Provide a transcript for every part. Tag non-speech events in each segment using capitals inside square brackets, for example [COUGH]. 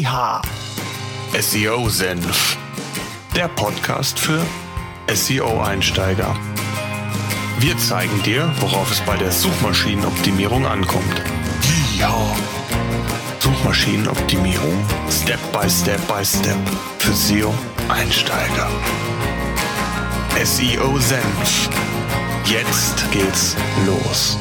Yeehaw! SEO Senf. Der Podcast für SEO-Einsteiger. Wir zeigen dir, worauf es bei der Suchmaschinenoptimierung ankommt. Yeehaw! Suchmaschinenoptimierung Step by Step by Step für SEO-Einsteiger. SEO Senf. Jetzt geht's los.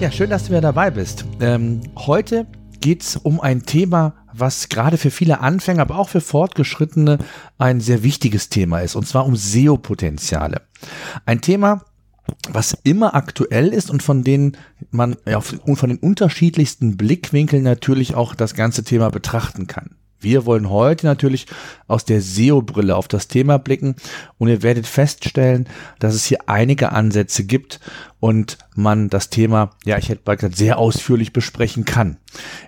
Ja, schön, dass du wieder dabei bist. Ähm, heute geht es um ein Thema, was gerade für viele Anfänger, aber auch für Fortgeschrittene ein sehr wichtiges Thema ist, und zwar um SEO-Potenziale. Ein Thema, was immer aktuell ist und von denen man ja, von den unterschiedlichsten Blickwinkeln natürlich auch das ganze Thema betrachten kann. Wir wollen heute natürlich aus der SEO-Brille auf das Thema blicken und ihr werdet feststellen, dass es hier einige Ansätze gibt und man das Thema, ja, ich hätte bald gesagt, sehr ausführlich besprechen kann.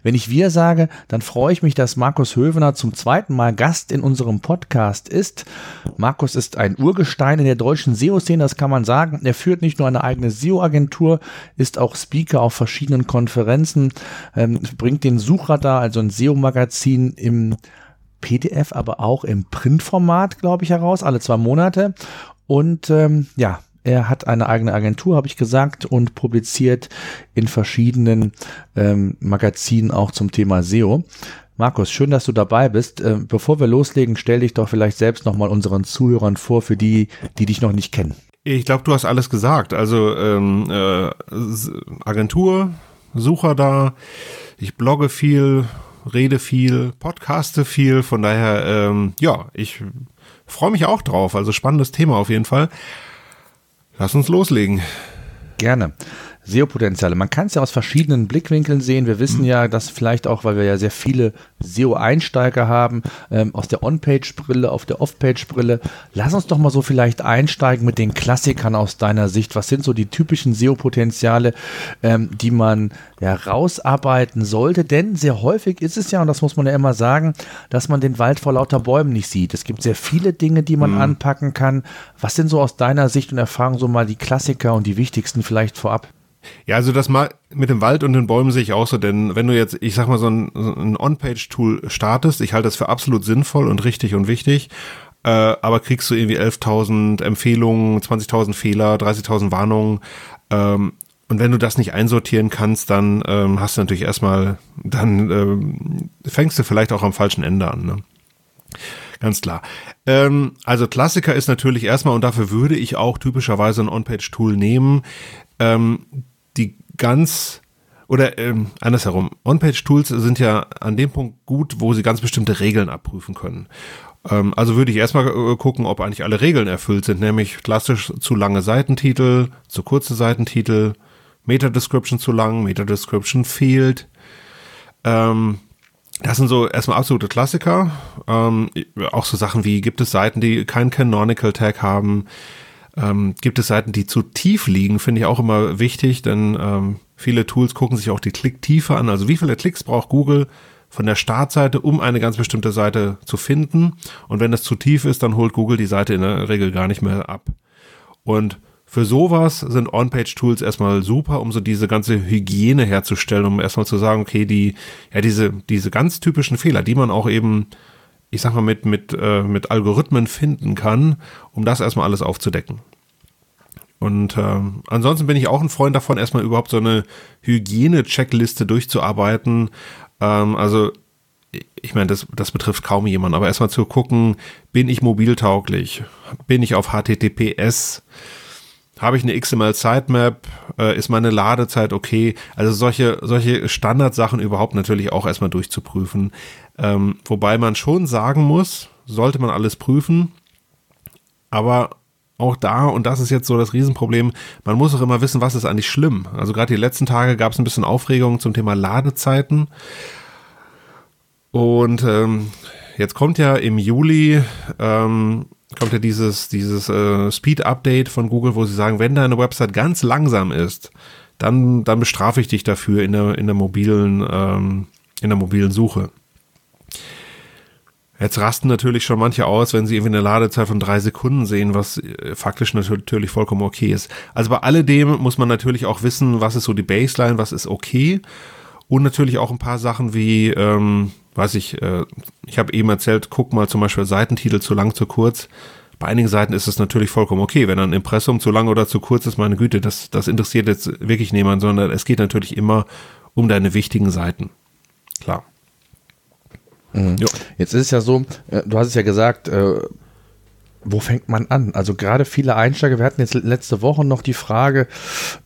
Wenn ich wir sage, dann freue ich mich, dass Markus Hövener zum zweiten Mal Gast in unserem Podcast ist. Markus ist ein Urgestein in der deutschen SEO-Szene, das kann man sagen. Er führt nicht nur eine eigene SEO-Agentur, ist auch Speaker auf verschiedenen Konferenzen, ähm, bringt den Suchradar, also ein SEO-Magazin im PDF, aber auch im Printformat, glaube ich, heraus, alle zwei Monate. Und ähm, ja, er hat eine eigene Agentur, habe ich gesagt, und publiziert in verschiedenen ähm, Magazinen auch zum Thema SEO. Markus, schön, dass du dabei bist. Äh, bevor wir loslegen, stell dich doch vielleicht selbst nochmal unseren Zuhörern vor, für die, die dich noch nicht kennen. Ich glaube, du hast alles gesagt. Also ähm, äh, Agentur, Sucher da, ich blogge viel, rede viel, podcaste viel. Von daher, ähm, ja, ich freue mich auch drauf. Also spannendes Thema auf jeden Fall. Lass uns loslegen. Gerne. SEO-Potenziale. Man kann es ja aus verschiedenen Blickwinkeln sehen. Wir wissen ja, dass vielleicht auch, weil wir ja sehr viele SEO-Einsteiger haben, ähm, aus der On-Page-Brille, auf der Off-Page-Brille. Lass uns doch mal so vielleicht einsteigen mit den Klassikern aus deiner Sicht. Was sind so die typischen SEO-Potenziale, ähm, die man ja rausarbeiten sollte? Denn sehr häufig ist es ja, und das muss man ja immer sagen, dass man den Wald vor lauter Bäumen nicht sieht. Es gibt sehr viele Dinge, die man mhm. anpacken kann. Was sind so aus deiner Sicht und Erfahrung so mal die Klassiker und die wichtigsten vielleicht vorab? Ja, also das mal mit dem Wald und den Bäumen sehe ich auch so, denn wenn du jetzt, ich sag mal, so ein, so ein On-Page-Tool startest, ich halte das für absolut sinnvoll und richtig und wichtig, äh, aber kriegst du irgendwie 11.000 Empfehlungen, 20.000 Fehler, 30.000 Warnungen, ähm, und wenn du das nicht einsortieren kannst, dann ähm, hast du natürlich erstmal, dann ähm, fängst du vielleicht auch am falschen Ende an. Ne? Ganz klar. Ähm, also Klassiker ist natürlich erstmal, und dafür würde ich auch typischerweise ein On-Page-Tool nehmen, ähm, ganz oder ähm, andersherum, On-Page-Tools sind ja an dem Punkt gut, wo sie ganz bestimmte Regeln abprüfen können. Ähm, also würde ich erstmal äh, gucken, ob eigentlich alle Regeln erfüllt sind, nämlich klassisch zu lange Seitentitel, zu kurze Seitentitel, Meta-Description zu lang, Meta-Description fehlt. Ähm, das sind so erstmal absolute Klassiker. Ähm, auch so Sachen wie, gibt es Seiten, die kein Canonical Tag haben? Ähm, gibt es Seiten, die zu tief liegen, finde ich auch immer wichtig, denn ähm, viele Tools gucken sich auch die Klicktiefe an. Also wie viele Klicks braucht Google von der Startseite, um eine ganz bestimmte Seite zu finden? Und wenn das zu tief ist, dann holt Google die Seite in der Regel gar nicht mehr ab. Und für sowas sind On-Page-Tools erstmal super, um so diese ganze Hygiene herzustellen, um erstmal zu sagen, okay, die, ja, diese, diese ganz typischen Fehler, die man auch eben ich sag mal, mit, mit, äh, mit Algorithmen finden kann, um das erstmal alles aufzudecken. Und äh, ansonsten bin ich auch ein Freund davon, erstmal überhaupt so eine Hygiene-Checkliste durchzuarbeiten. Ähm, also, ich meine, das, das betrifft kaum jemanden, aber erstmal zu gucken, bin ich mobiltauglich? Bin ich auf HTTPS? Habe ich eine XML Sitemap? Äh, ist meine Ladezeit okay? Also solche, solche Standardsachen überhaupt natürlich auch erstmal durchzuprüfen. Ähm, wobei man schon sagen muss, sollte man alles prüfen, aber auch da, und das ist jetzt so das Riesenproblem, man muss auch immer wissen, was ist eigentlich schlimm. Also gerade die letzten Tage gab es ein bisschen Aufregung zum Thema Ladezeiten. Und ähm, jetzt kommt ja im Juli ähm, kommt ja dieses, dieses äh, Speed-Update von Google, wo sie sagen, wenn deine Website ganz langsam ist, dann, dann bestrafe ich dich dafür in der, in der mobilen, ähm, in der mobilen Suche. Jetzt rasten natürlich schon manche aus, wenn sie irgendwie eine Ladezeit von drei Sekunden sehen, was äh, faktisch natürlich vollkommen okay ist. Also bei alledem muss man natürlich auch wissen, was ist so die Baseline, was ist okay. Und natürlich auch ein paar Sachen wie, ähm, weiß ich, äh, ich habe eben erzählt, guck mal zum Beispiel Seitentitel zu lang, zu kurz. Bei einigen Seiten ist es natürlich vollkommen okay, wenn ein Impressum zu lang oder zu kurz ist, meine Güte, das, das interessiert jetzt wirklich niemand, sondern es geht natürlich immer um deine wichtigen Seiten. Klar. Mhm. Jetzt ist es ja so, äh, du hast es ja gesagt, äh, wo fängt man an? Also gerade viele Einsteiger, wir hatten jetzt letzte Woche noch die Frage,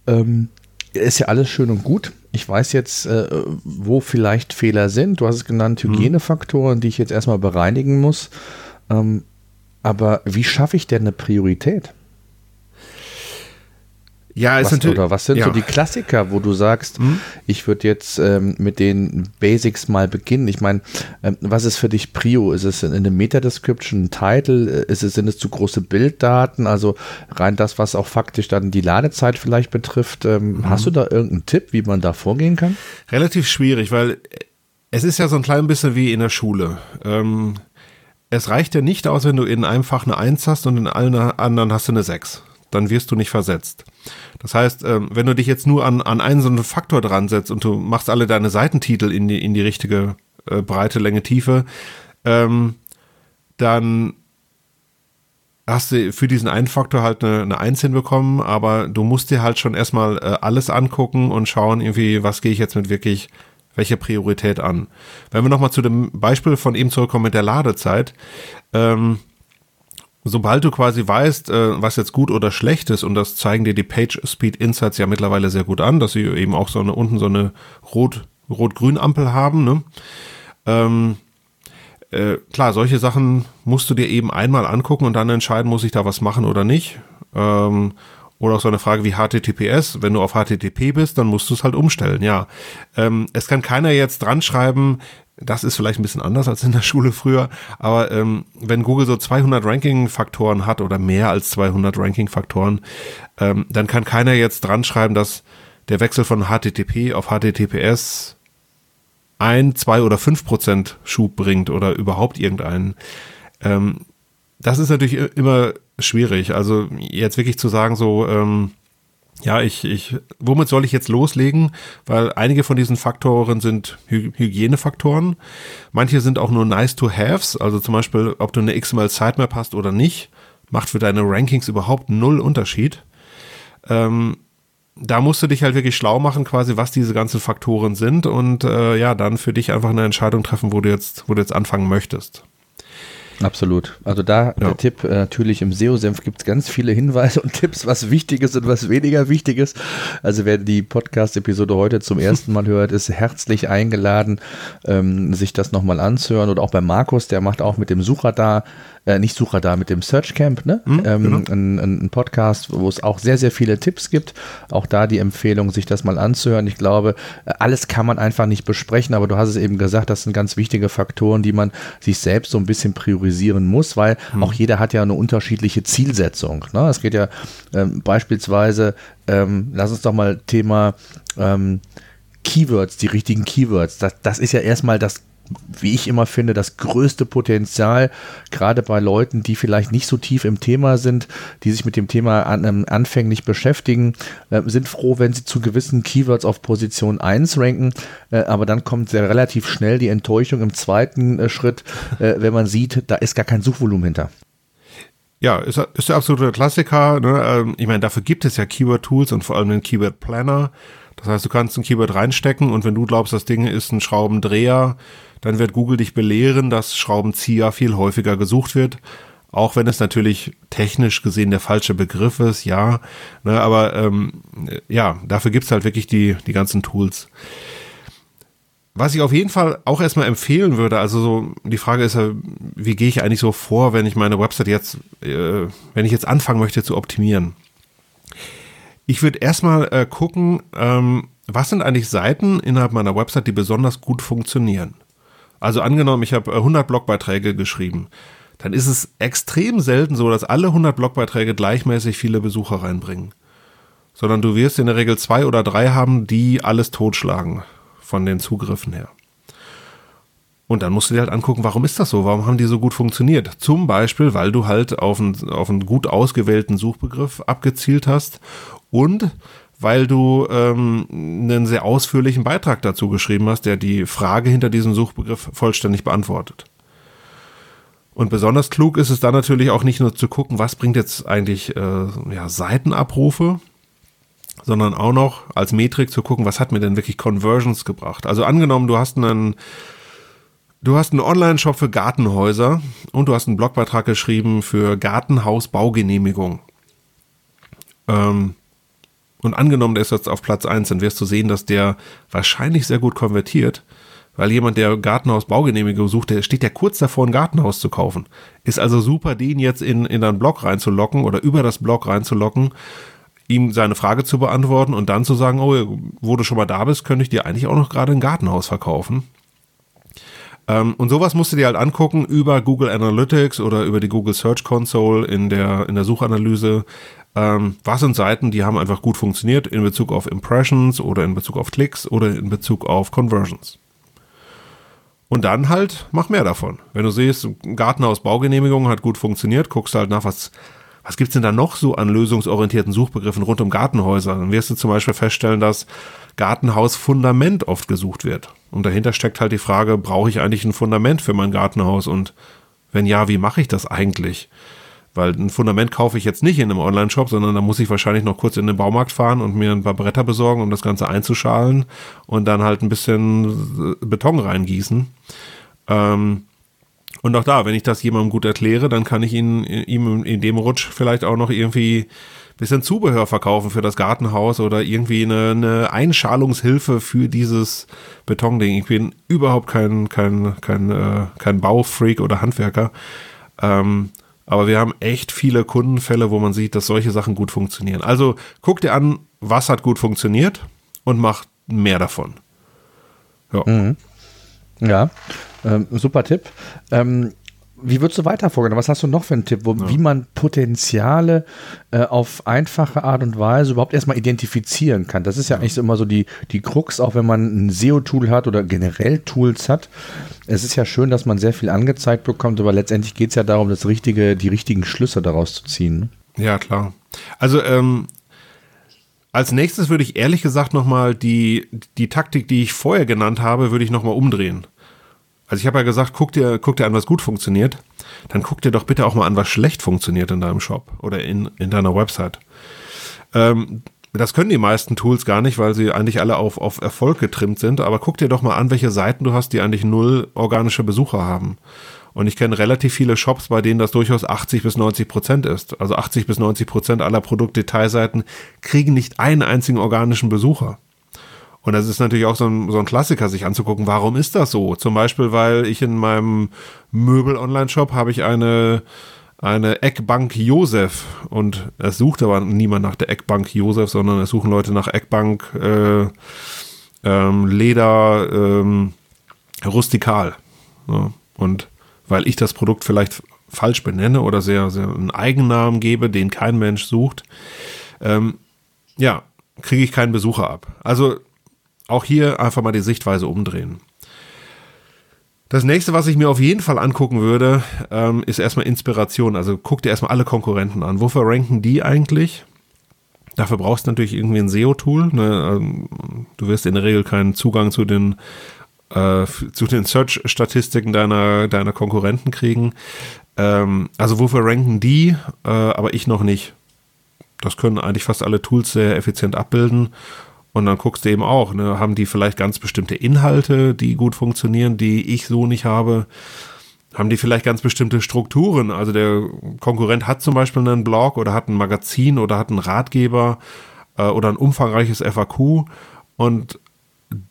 ähm, ist ja alles schön und gut. Ich weiß jetzt, äh, wo vielleicht Fehler sind. Du hast es genannt, mhm. Hygienefaktoren, die ich jetzt erstmal bereinigen muss. Ähm, aber wie schaffe ich denn eine Priorität? Ja, ist was, natürlich. Oder was sind ja. so die Klassiker, wo du sagst, mhm. ich würde jetzt ähm, mit den Basics mal beginnen? Ich meine, ähm, was ist für dich Prio? Ist es eine Meta-Description, ein Title? Ist es, sind es zu große Bilddaten? Also rein das, was auch faktisch dann die Ladezeit vielleicht betrifft. Ähm, mhm. Hast du da irgendeinen Tipp, wie man da vorgehen kann? Relativ schwierig, weil es ist ja so ein klein bisschen wie in der Schule. Ähm, es reicht ja nicht aus, wenn du in einem Fach eine 1 hast und in allen anderen hast du eine 6 dann wirst du nicht versetzt. Das heißt, ähm, wenn du dich jetzt nur an, an einen so einen Faktor dran setzt und du machst alle deine Seitentitel in die, in die richtige äh, Breite, Länge, Tiefe, ähm, dann hast du für diesen einen Faktor halt eine, eine Eins hinbekommen, aber du musst dir halt schon erstmal äh, alles angucken und schauen, irgendwie, was gehe ich jetzt mit wirklich, welche Priorität an. Wenn wir nochmal zu dem Beispiel von eben zurückkommen mit der Ladezeit, ähm, sobald du quasi weißt, äh, was jetzt gut oder schlecht ist, und das zeigen dir die Page Speed Insights ja mittlerweile sehr gut an, dass sie eben auch so eine unten so eine rot rot-grün Ampel haben. Ne? Ähm, äh, klar, solche Sachen musst du dir eben einmal angucken und dann entscheiden, muss ich da was machen oder nicht. Ähm, oder auch so eine Frage wie HTTPS. Wenn du auf HTTP bist, dann musst du es halt umstellen, ja. Ähm, es kann keiner jetzt dran schreiben, das ist vielleicht ein bisschen anders als in der Schule früher, aber ähm, wenn Google so 200 Ranking-Faktoren hat oder mehr als 200 Ranking-Faktoren, ähm, dann kann keiner jetzt dran schreiben, dass der Wechsel von HTTP auf HTTPS ein, zwei oder fünf Prozent Schub bringt oder überhaupt irgendeinen. Ähm, das ist natürlich immer schwierig. Also jetzt wirklich zu sagen, so, ähm, ja, ich, ich, womit soll ich jetzt loslegen? Weil einige von diesen Faktoren sind Hy Hygienefaktoren. Manche sind auch nur nice to haves. Also zum Beispiel, ob du eine XML Sitemap hast oder nicht, macht für deine Rankings überhaupt null Unterschied. Ähm, da musst du dich halt wirklich schlau machen, quasi, was diese ganzen Faktoren sind und äh, ja, dann für dich einfach eine Entscheidung treffen, wo du jetzt, wo du jetzt anfangen möchtest. Absolut. Also da ja. der Tipp, äh, natürlich im SEO-Senf gibt es ganz viele Hinweise und Tipps, was wichtig ist und was weniger wichtig ist. Also wer die Podcast-Episode heute zum ersten Mal hört, ist herzlich eingeladen, ähm, sich das nochmal anzuhören. Oder auch bei Markus, der macht auch mit dem Suchradar äh, nicht Suchradar, mit dem Search Camp, ne? Mhm, ähm, genau. ein, ein, Podcast, wo es auch sehr, sehr viele Tipps gibt. Auch da die Empfehlung, sich das mal anzuhören. Ich glaube, alles kann man einfach nicht besprechen, aber du hast es eben gesagt, das sind ganz wichtige Faktoren, die man sich selbst so ein bisschen priorisieren muss, weil mhm. auch jeder hat ja eine unterschiedliche Zielsetzung. Ne? Es geht ja ähm, beispielsweise, ähm, lass uns doch mal Thema ähm, Keywords, die richtigen Keywords. Das, das ist ja erstmal das wie ich immer finde, das größte Potenzial, gerade bei Leuten, die vielleicht nicht so tief im Thema sind, die sich mit dem Thema an, ähm, anfänglich beschäftigen, äh, sind froh, wenn sie zu gewissen Keywords auf Position 1 ranken, äh, aber dann kommt sehr relativ schnell die Enttäuschung im zweiten äh, Schritt, äh, wenn man sieht, da ist gar kein Suchvolumen hinter. Ja, ist, ist der absolute Klassiker. Ne? Ähm, ich meine, dafür gibt es ja Keyword-Tools und vor allem den Keyword-Planner. Das heißt, du kannst ein Keyword reinstecken und wenn du glaubst, das Ding ist ein Schraubendreher, dann wird Google dich belehren, dass Schraubenzieher viel häufiger gesucht wird. Auch wenn es natürlich technisch gesehen der falsche Begriff ist, ja. Ne, aber ähm, ja, dafür gibt's halt wirklich die, die ganzen Tools. Was ich auf jeden Fall auch erstmal empfehlen würde, also so, die Frage ist ja, wie gehe ich eigentlich so vor, wenn ich meine Website jetzt, äh, wenn ich jetzt anfangen möchte zu optimieren? Ich würde erstmal äh, gucken, ähm, was sind eigentlich Seiten innerhalb meiner Website, die besonders gut funktionieren. Also angenommen, ich habe 100 äh, Blogbeiträge geschrieben, dann ist es extrem selten so, dass alle 100 Blogbeiträge gleichmäßig viele Besucher reinbringen. Sondern du wirst in der Regel zwei oder drei haben, die alles totschlagen von den Zugriffen her. Und dann musst du dir halt angucken, warum ist das so? Warum haben die so gut funktioniert? Zum Beispiel, weil du halt auf einen, auf einen gut ausgewählten Suchbegriff abgezielt hast und weil du ähm, einen sehr ausführlichen Beitrag dazu geschrieben hast, der die Frage hinter diesem Suchbegriff vollständig beantwortet. Und besonders klug ist es dann natürlich auch nicht nur zu gucken, was bringt jetzt eigentlich äh, ja, Seitenabrufe, sondern auch noch als Metrik zu gucken, was hat mir denn wirklich Conversions gebracht. Also angenommen, du hast einen Du hast einen Online-Shop für Gartenhäuser und du hast einen Blogbeitrag geschrieben für Gartenhausbaugenehmigung. Ähm, und angenommen, der ist jetzt auf Platz 1, dann wirst du sehen, dass der wahrscheinlich sehr gut konvertiert, weil jemand, der Gartenhausbaugenehmigung sucht, der steht ja kurz davor, ein Gartenhaus zu kaufen. Ist also super, den jetzt in, in deinen Blog reinzulocken oder über das Blog reinzulocken, ihm seine Frage zu beantworten und dann zu sagen, oh, wo du schon mal da bist, könnte ich dir eigentlich auch noch gerade ein Gartenhaus verkaufen. Ähm, und sowas musst du dir halt angucken über Google Analytics oder über die Google Search Console in der, in der Suchanalyse. Ähm, was sind Seiten, die haben einfach gut funktioniert in Bezug auf Impressions oder in Bezug auf Klicks oder in Bezug auf Conversions. Und dann halt, mach mehr davon. Wenn du siehst, Gartenhaus Baugenehmigung hat gut funktioniert, guckst halt nach, was, was gibt's denn da noch so an lösungsorientierten Suchbegriffen rund um Gartenhäuser? Dann wirst du zum Beispiel feststellen, dass Gartenhausfundament oft gesucht wird. Und dahinter steckt halt die Frage, brauche ich eigentlich ein Fundament für mein Gartenhaus? Und wenn ja, wie mache ich das eigentlich? Weil ein Fundament kaufe ich jetzt nicht in einem Online-Shop, sondern da muss ich wahrscheinlich noch kurz in den Baumarkt fahren und mir ein paar Bretter besorgen, um das Ganze einzuschalen und dann halt ein bisschen Beton reingießen. Ähm, und auch da, wenn ich das jemandem gut erkläre, dann kann ich ihn, ihm in dem Rutsch vielleicht auch noch irgendwie bisschen Zubehör verkaufen für das Gartenhaus oder irgendwie eine, eine Einschalungshilfe für dieses Betonding. Ich bin überhaupt kein, kein, kein, äh, kein Baufreak oder Handwerker. Ähm, aber wir haben echt viele Kundenfälle, wo man sieht, dass solche Sachen gut funktionieren. Also guck dir an, was hat gut funktioniert und mach mehr davon. Ja. Mhm. Ja, ähm, super Tipp. Ähm, wie würdest du weiter vorgehen? Was hast du noch für einen Tipp, wo, ja. wie man Potenziale äh, auf einfache Art und Weise überhaupt erstmal identifizieren kann? Das ist ja, ja. eigentlich immer so die, die Krux, auch wenn man ein SEO-Tool hat oder generell Tools hat. Es ist ja schön, dass man sehr viel angezeigt bekommt, aber letztendlich geht es ja darum, das richtige, die richtigen Schlüsse daraus zu ziehen. Ne? Ja, klar. Also, ähm, als nächstes würde ich ehrlich gesagt nochmal die, die Taktik, die ich vorher genannt habe, würde ich nochmal umdrehen. Also ich habe ja gesagt, guck dir, guck dir an, was gut funktioniert. Dann guck dir doch bitte auch mal an, was schlecht funktioniert in deinem Shop oder in, in deiner Website. Ähm, das können die meisten Tools gar nicht, weil sie eigentlich alle auf, auf Erfolg getrimmt sind. Aber guck dir doch mal an, welche Seiten du hast, die eigentlich null organische Besucher haben. Und ich kenne relativ viele Shops, bei denen das durchaus 80 bis 90 Prozent ist. Also 80 bis 90 Prozent aller Produktdetailseiten kriegen nicht einen einzigen organischen Besucher. Und das ist natürlich auch so ein, so ein Klassiker, sich anzugucken, warum ist das so? Zum Beispiel, weil ich in meinem Möbel-Online-Shop habe ich eine, eine Eckbank Josef und es sucht aber niemand nach der Eckbank Josef, sondern es suchen Leute nach Eckbank äh, ähm, Leder ähm, rustikal. Ja. Und weil ich das Produkt vielleicht falsch benenne oder sehr, sehr einen Eigennamen gebe, den kein Mensch sucht, ähm, ja, kriege ich keinen Besucher ab. Also auch hier einfach mal die Sichtweise umdrehen. Das nächste, was ich mir auf jeden Fall angucken würde, ähm, ist erstmal Inspiration. Also guck dir erstmal alle Konkurrenten an. Wofür ranken die eigentlich? Dafür brauchst du natürlich irgendwie ein SEO-Tool. Ne? Ähm, du wirst in der Regel keinen Zugang zu den, äh, zu den Search-Statistiken deiner, deiner Konkurrenten kriegen. Ähm, also wofür ranken die, äh, aber ich noch nicht. Das können eigentlich fast alle Tools sehr effizient abbilden. Und dann guckst du eben auch, ne, haben die vielleicht ganz bestimmte Inhalte, die gut funktionieren, die ich so nicht habe? Haben die vielleicht ganz bestimmte Strukturen? Also der Konkurrent hat zum Beispiel einen Blog oder hat ein Magazin oder hat einen Ratgeber äh, oder ein umfangreiches FAQ und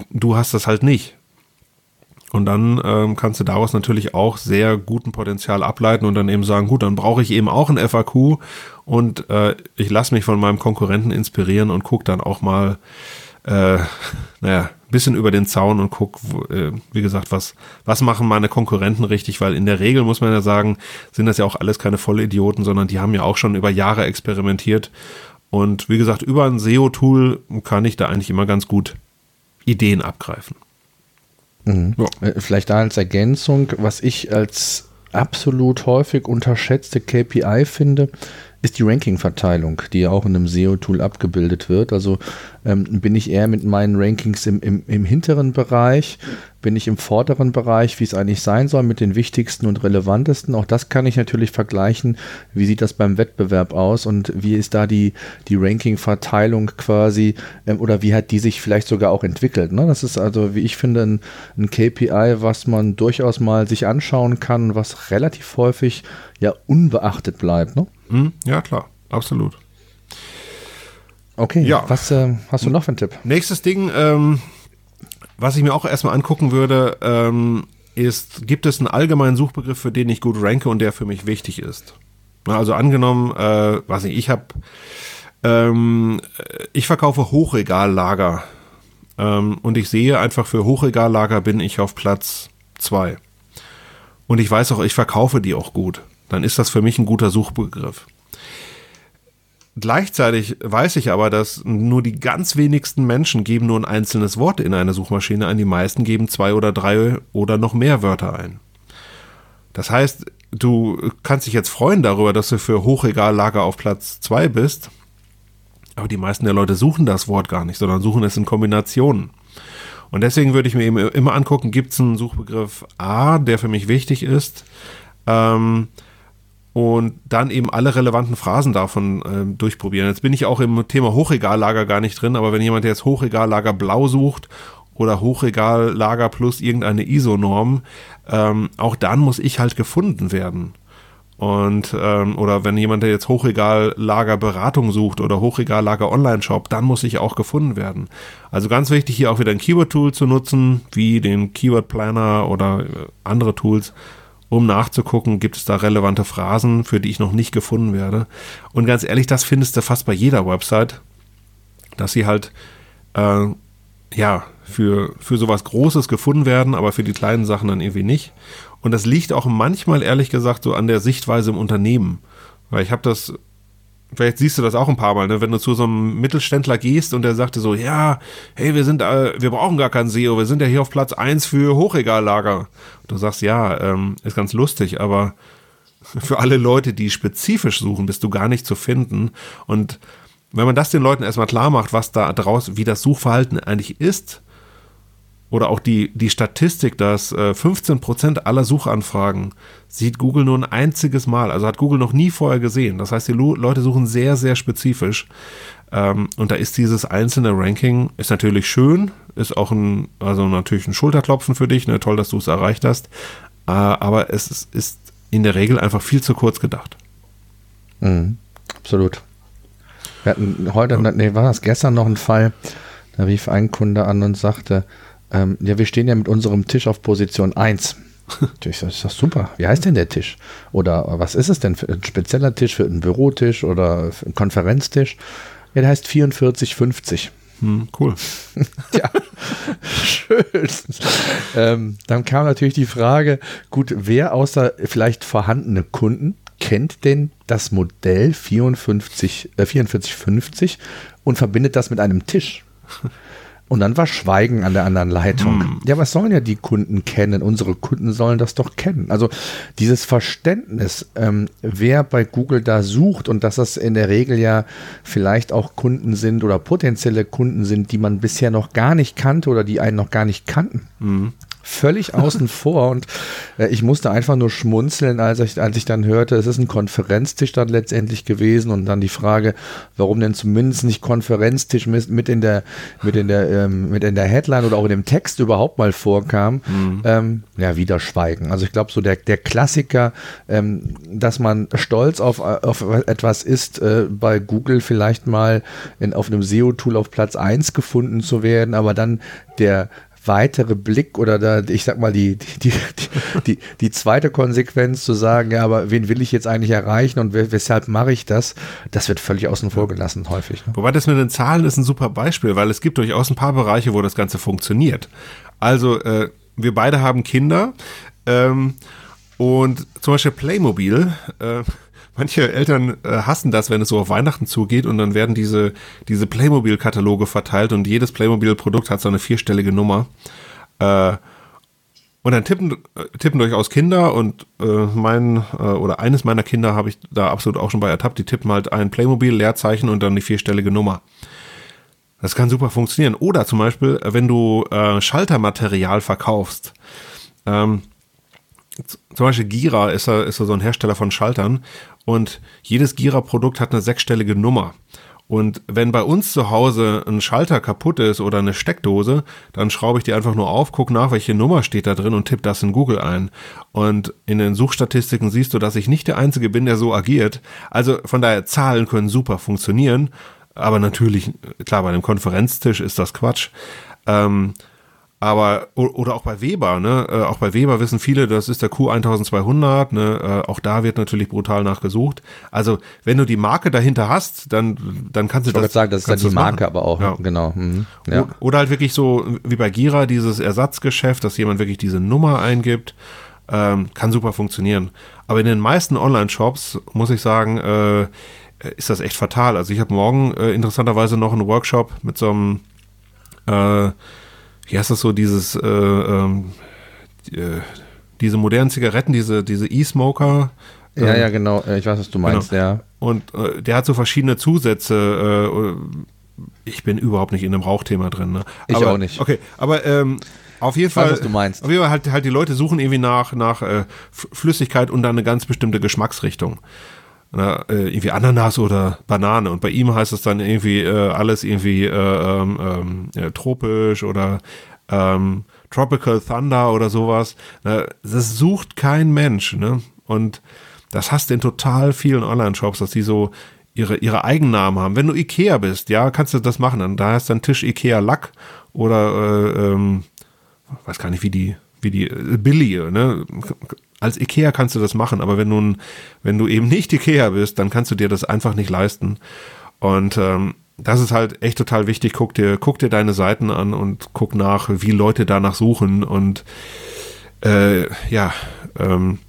du hast das halt nicht. Und dann ähm, kannst du daraus natürlich auch sehr guten Potenzial ableiten und dann eben sagen, gut, dann brauche ich eben auch ein FAQ und äh, ich lasse mich von meinem Konkurrenten inspirieren und gucke dann auch mal, äh, [LAUGHS] naja, ein bisschen über den Zaun und guck, äh, wie gesagt, was, was machen meine Konkurrenten richtig, weil in der Regel muss man ja sagen, sind das ja auch alles keine Vollidioten, sondern die haben ja auch schon über Jahre experimentiert. Und wie gesagt, über ein SEO-Tool kann ich da eigentlich immer ganz gut Ideen abgreifen. Mhm. Ja. Äh, vielleicht da als Ergänzung, was ich als absolut häufig unterschätzte KPI finde, ist die Ranking-Verteilung, die ja auch in einem SEO-Tool abgebildet wird. Also ähm, bin ich eher mit meinen Rankings im, im, im hinteren Bereich, bin ich im vorderen Bereich, wie es eigentlich sein soll, mit den wichtigsten und relevantesten. Auch das kann ich natürlich vergleichen. Wie sieht das beim Wettbewerb aus und wie ist da die, die Ranking-Verteilung quasi ähm, oder wie hat die sich vielleicht sogar auch entwickelt? Ne? Das ist also, wie ich finde, ein, ein KPI, was man durchaus mal sich anschauen kann, was relativ häufig ja unbeachtet bleibt. Ne? Hm, ja, klar, absolut. Okay, ja. was äh, hast du noch für einen Tipp? Nächstes Ding, ähm, was ich mir auch erstmal angucken würde, ähm, ist, gibt es einen allgemeinen Suchbegriff, für den ich gut ranke und der für mich wichtig ist? Also angenommen, äh, weiß nicht, ich habe, ähm, ich verkaufe Hochregallager ähm, und ich sehe einfach für Hochregallager bin ich auf Platz zwei und ich weiß auch, ich verkaufe die auch gut dann ist das für mich ein guter Suchbegriff. Gleichzeitig weiß ich aber, dass nur die ganz wenigsten Menschen geben nur ein einzelnes Wort in eine Suchmaschine ein. Die meisten geben zwei oder drei oder noch mehr Wörter ein. Das heißt, du kannst dich jetzt freuen darüber, dass du für Hochregallager auf Platz zwei bist. Aber die meisten der Leute suchen das Wort gar nicht, sondern suchen es in Kombinationen. Und deswegen würde ich mir eben immer angucken, gibt es einen Suchbegriff A, der für mich wichtig ist, ähm, und dann eben alle relevanten Phrasen davon äh, durchprobieren. Jetzt bin ich auch im Thema Hochregallager gar nicht drin, aber wenn jemand jetzt Hochregallager blau sucht oder Hochregallager plus irgendeine ISO-Norm, ähm, auch dann muss ich halt gefunden werden. Und ähm, oder wenn jemand jetzt Hochregallager Beratung sucht oder Hochregallager Online-Shop, dann muss ich auch gefunden werden. Also ganz wichtig hier auch wieder ein Keyword-Tool zu nutzen, wie den Keyword Planner oder äh, andere Tools, um nachzugucken, gibt es da relevante Phrasen, für die ich noch nicht gefunden werde. Und ganz ehrlich, das findest du fast bei jeder Website, dass sie halt, äh, ja, für, für sowas Großes gefunden werden, aber für die kleinen Sachen dann irgendwie nicht. Und das liegt auch manchmal, ehrlich gesagt, so an der Sichtweise im Unternehmen. Weil ich habe das vielleicht siehst du das auch ein paar Mal, ne? wenn du zu so einem Mittelständler gehst und der sagte so, ja, hey, wir sind, äh, wir brauchen gar kein SEO, wir sind ja hier auf Platz eins für Hochregallager. Du sagst, ja, ähm, ist ganz lustig, aber [LAUGHS] für alle Leute, die spezifisch suchen, bist du gar nicht zu finden. Und wenn man das den Leuten erstmal klar macht, was da draus, wie das Suchverhalten eigentlich ist, oder auch die, die Statistik, dass äh, 15% aller Suchanfragen sieht Google nur ein einziges Mal. Also hat Google noch nie vorher gesehen. Das heißt, die Leute suchen sehr, sehr spezifisch. Ähm, und da ist dieses einzelne Ranking, ist natürlich schön, ist auch ein, also natürlich ein Schulterklopfen für dich. Ne? Toll, dass du es erreicht hast. Äh, aber es ist, ist in der Regel einfach viel zu kurz gedacht. Mhm, absolut. Wir hatten heute, ja. nee, war das gestern noch ein Fall, da rief ein Kunde an und sagte, ähm, ja, wir stehen ja mit unserem Tisch auf Position 1. [LAUGHS] Ich sage, ist das super. Wie heißt denn der Tisch? Oder was ist es denn für ein spezieller Tisch, für einen Bürotisch oder einen Konferenztisch? Ja, der heißt 4450. Hm, cool. [LAUGHS] ja, schön. Ähm, dann kam natürlich die Frage, gut, wer außer vielleicht vorhandene Kunden kennt denn das Modell 54, äh, 4450 und verbindet das mit einem Tisch? Und dann war Schweigen an der anderen Leitung. Hm. Ja, was sollen ja die Kunden kennen? Unsere Kunden sollen das doch kennen. Also dieses Verständnis, ähm, wer bei Google da sucht und dass das in der Regel ja vielleicht auch Kunden sind oder potenzielle Kunden sind, die man bisher noch gar nicht kannte oder die einen noch gar nicht kannten. Hm völlig außen [LAUGHS] vor und äh, ich musste einfach nur schmunzeln, als ich, als ich dann hörte, es ist ein Konferenztisch dann letztendlich gewesen und dann die Frage, warum denn zumindest nicht Konferenztisch mit, in der mit in der ähm, mit in der Headline oder auch in dem Text überhaupt mal vorkam, mhm. ähm, ja wieder Schweigen. Also ich glaube so der der Klassiker, ähm, dass man stolz auf auf etwas ist, äh, bei Google vielleicht mal in, auf einem SEO-Tool auf Platz 1 gefunden zu werden, aber dann der weitere Blick oder da, ich sag mal, die, die, die, die, die zweite Konsequenz zu sagen, ja, aber wen will ich jetzt eigentlich erreichen und weshalb mache ich das, das wird völlig außen vor gelassen häufig. Ne? Wobei das mit den Zahlen ist ein super Beispiel, weil es gibt durchaus ein paar Bereiche, wo das Ganze funktioniert. Also, äh, wir beide haben Kinder ähm, und zum Beispiel Playmobil, äh, manche Eltern äh, hassen das, wenn es so auf Weihnachten zugeht und dann werden diese, diese Playmobil-Kataloge verteilt und jedes Playmobil-Produkt hat so eine vierstellige Nummer. Äh, und dann tippen, äh, tippen durchaus Kinder und äh, mein äh, oder eines meiner Kinder habe ich da absolut auch schon bei ertappt, die tippen halt ein Playmobil, Leerzeichen und dann die vierstellige Nummer. Das kann super funktionieren. Oder zum Beispiel, wenn du äh, Schaltermaterial verkaufst. Ähm, zum Beispiel Gira ist ist so ein Hersteller von Schaltern und jedes Gira-Produkt hat eine sechsstellige Nummer. Und wenn bei uns zu Hause ein Schalter kaputt ist oder eine Steckdose, dann schraube ich die einfach nur auf, gucke nach, welche Nummer steht da drin und tippe das in Google ein. Und in den Suchstatistiken siehst du, dass ich nicht der Einzige bin, der so agiert. Also von daher, Zahlen können super funktionieren. Aber natürlich, klar, bei einem Konferenztisch ist das Quatsch. Ähm, aber, oder auch bei Weber, ne? Äh, auch bei Weber wissen viele, das ist der Q1200, ne? Äh, auch da wird natürlich brutal nachgesucht. Also, wenn du die Marke dahinter hast, dann, dann kannst du ich das. Ich sagen, das ist dann die Marke, machen. aber auch, ja. genau. Mhm. Ja. Oder halt wirklich so, wie bei Gira, dieses Ersatzgeschäft, dass jemand wirklich diese Nummer eingibt, ähm, kann super funktionieren. Aber in den meisten Online-Shops, muss ich sagen, äh, ist das echt fatal. Also, ich habe morgen äh, interessanterweise noch einen Workshop mit so einem, äh, wie heißt das so, dieses, äh, ähm, äh, diese modernen Zigaretten, diese, diese E-Smoker. Ja, ähm, ja, genau. Ich weiß, was du meinst, genau. ja. Und äh, der hat so verschiedene Zusätze. Äh, ich bin überhaupt nicht in dem Rauchthema drin. Ne? Ich auch nicht. Okay, aber ähm, auf jeden ich Fall. Weiß, was du meinst. Auf jeden Fall halt, halt die Leute suchen irgendwie nach, nach äh, Flüssigkeit und dann eine ganz bestimmte Geschmacksrichtung. Na, äh, irgendwie Ananas oder Banane. Und bei ihm heißt es dann irgendwie äh, alles irgendwie äh, ähm, ähm, ja, tropisch oder ähm, Tropical Thunder oder sowas. Na, das sucht kein Mensch. Ne? Und das hast du in total vielen Online-Shops, dass die so ihre, ihre Eigennamen haben. Wenn du Ikea bist, ja, kannst du das machen. Dann, da heißt dann Tisch Ikea Lack oder äh, ähm, weiß gar nicht, wie die, wie die äh, Billy, ne? Als Ikea kannst du das machen, aber wenn du, wenn du eben nicht Ikea bist, dann kannst du dir das einfach nicht leisten. Und ähm, das ist halt echt total wichtig. Guck dir, guck dir deine Seiten an und guck nach, wie Leute danach suchen. Und äh, ja, ähm,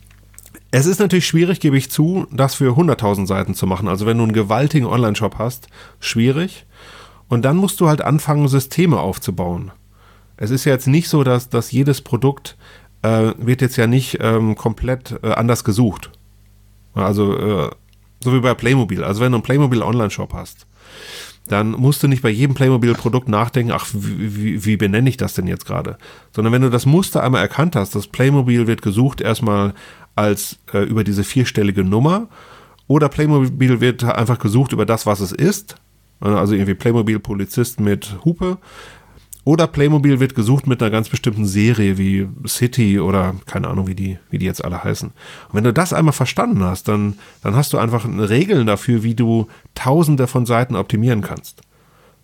es ist natürlich schwierig, gebe ich zu, das für 100.000 Seiten zu machen. Also wenn du einen gewaltigen Online-Shop hast, schwierig. Und dann musst du halt anfangen, Systeme aufzubauen. Es ist ja jetzt nicht so, dass, dass jedes Produkt äh, wird jetzt ja nicht ähm, komplett äh, anders gesucht. Also äh, so wie bei Playmobil. Also wenn du einen Playmobil Online-Shop hast, dann musst du nicht bei jedem Playmobil-Produkt nachdenken, ach, wie, wie, wie benenne ich das denn jetzt gerade? Sondern wenn du das Muster einmal erkannt hast, das Playmobil wird gesucht erstmal als äh, über diese vierstellige Nummer oder Playmobil wird einfach gesucht über das, was es ist. Also irgendwie Playmobil Polizist mit Hupe oder Playmobil wird gesucht mit einer ganz bestimmten Serie wie City oder keine Ahnung, wie die, wie die jetzt alle heißen. Und wenn du das einmal verstanden hast, dann, dann hast du einfach Regeln dafür, wie du tausende von Seiten optimieren kannst.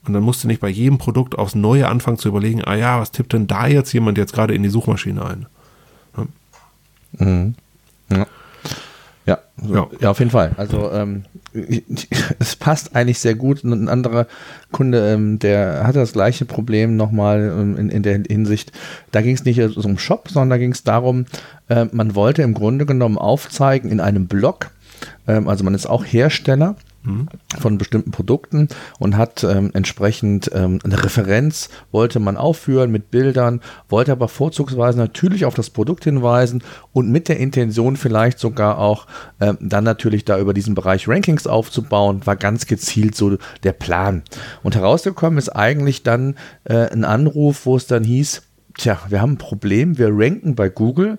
Und dann musst du nicht bei jedem Produkt aufs Neue anfangen zu überlegen, ah ja, was tippt denn da jetzt jemand jetzt gerade in die Suchmaschine ein? Ja. Mhm. Ja. Ja, ja. ja, auf jeden Fall. Also ähm, [LAUGHS] es passt eigentlich sehr gut. Ein anderer Kunde, ähm, der hatte das gleiche Problem nochmal ähm, in, in der Hinsicht. Da ging es nicht um Shop, sondern da ging es darum, äh, man wollte im Grunde genommen aufzeigen in einem Blog, ähm, also man ist auch Hersteller von bestimmten Produkten und hat ähm, entsprechend ähm, eine Referenz, wollte man aufführen mit Bildern, wollte aber vorzugsweise natürlich auf das Produkt hinweisen und mit der Intention vielleicht sogar auch ähm, dann natürlich da über diesen Bereich Rankings aufzubauen, war ganz gezielt so der Plan. Und herausgekommen ist eigentlich dann äh, ein Anruf, wo es dann hieß, tja, wir haben ein Problem, wir ranken bei Google,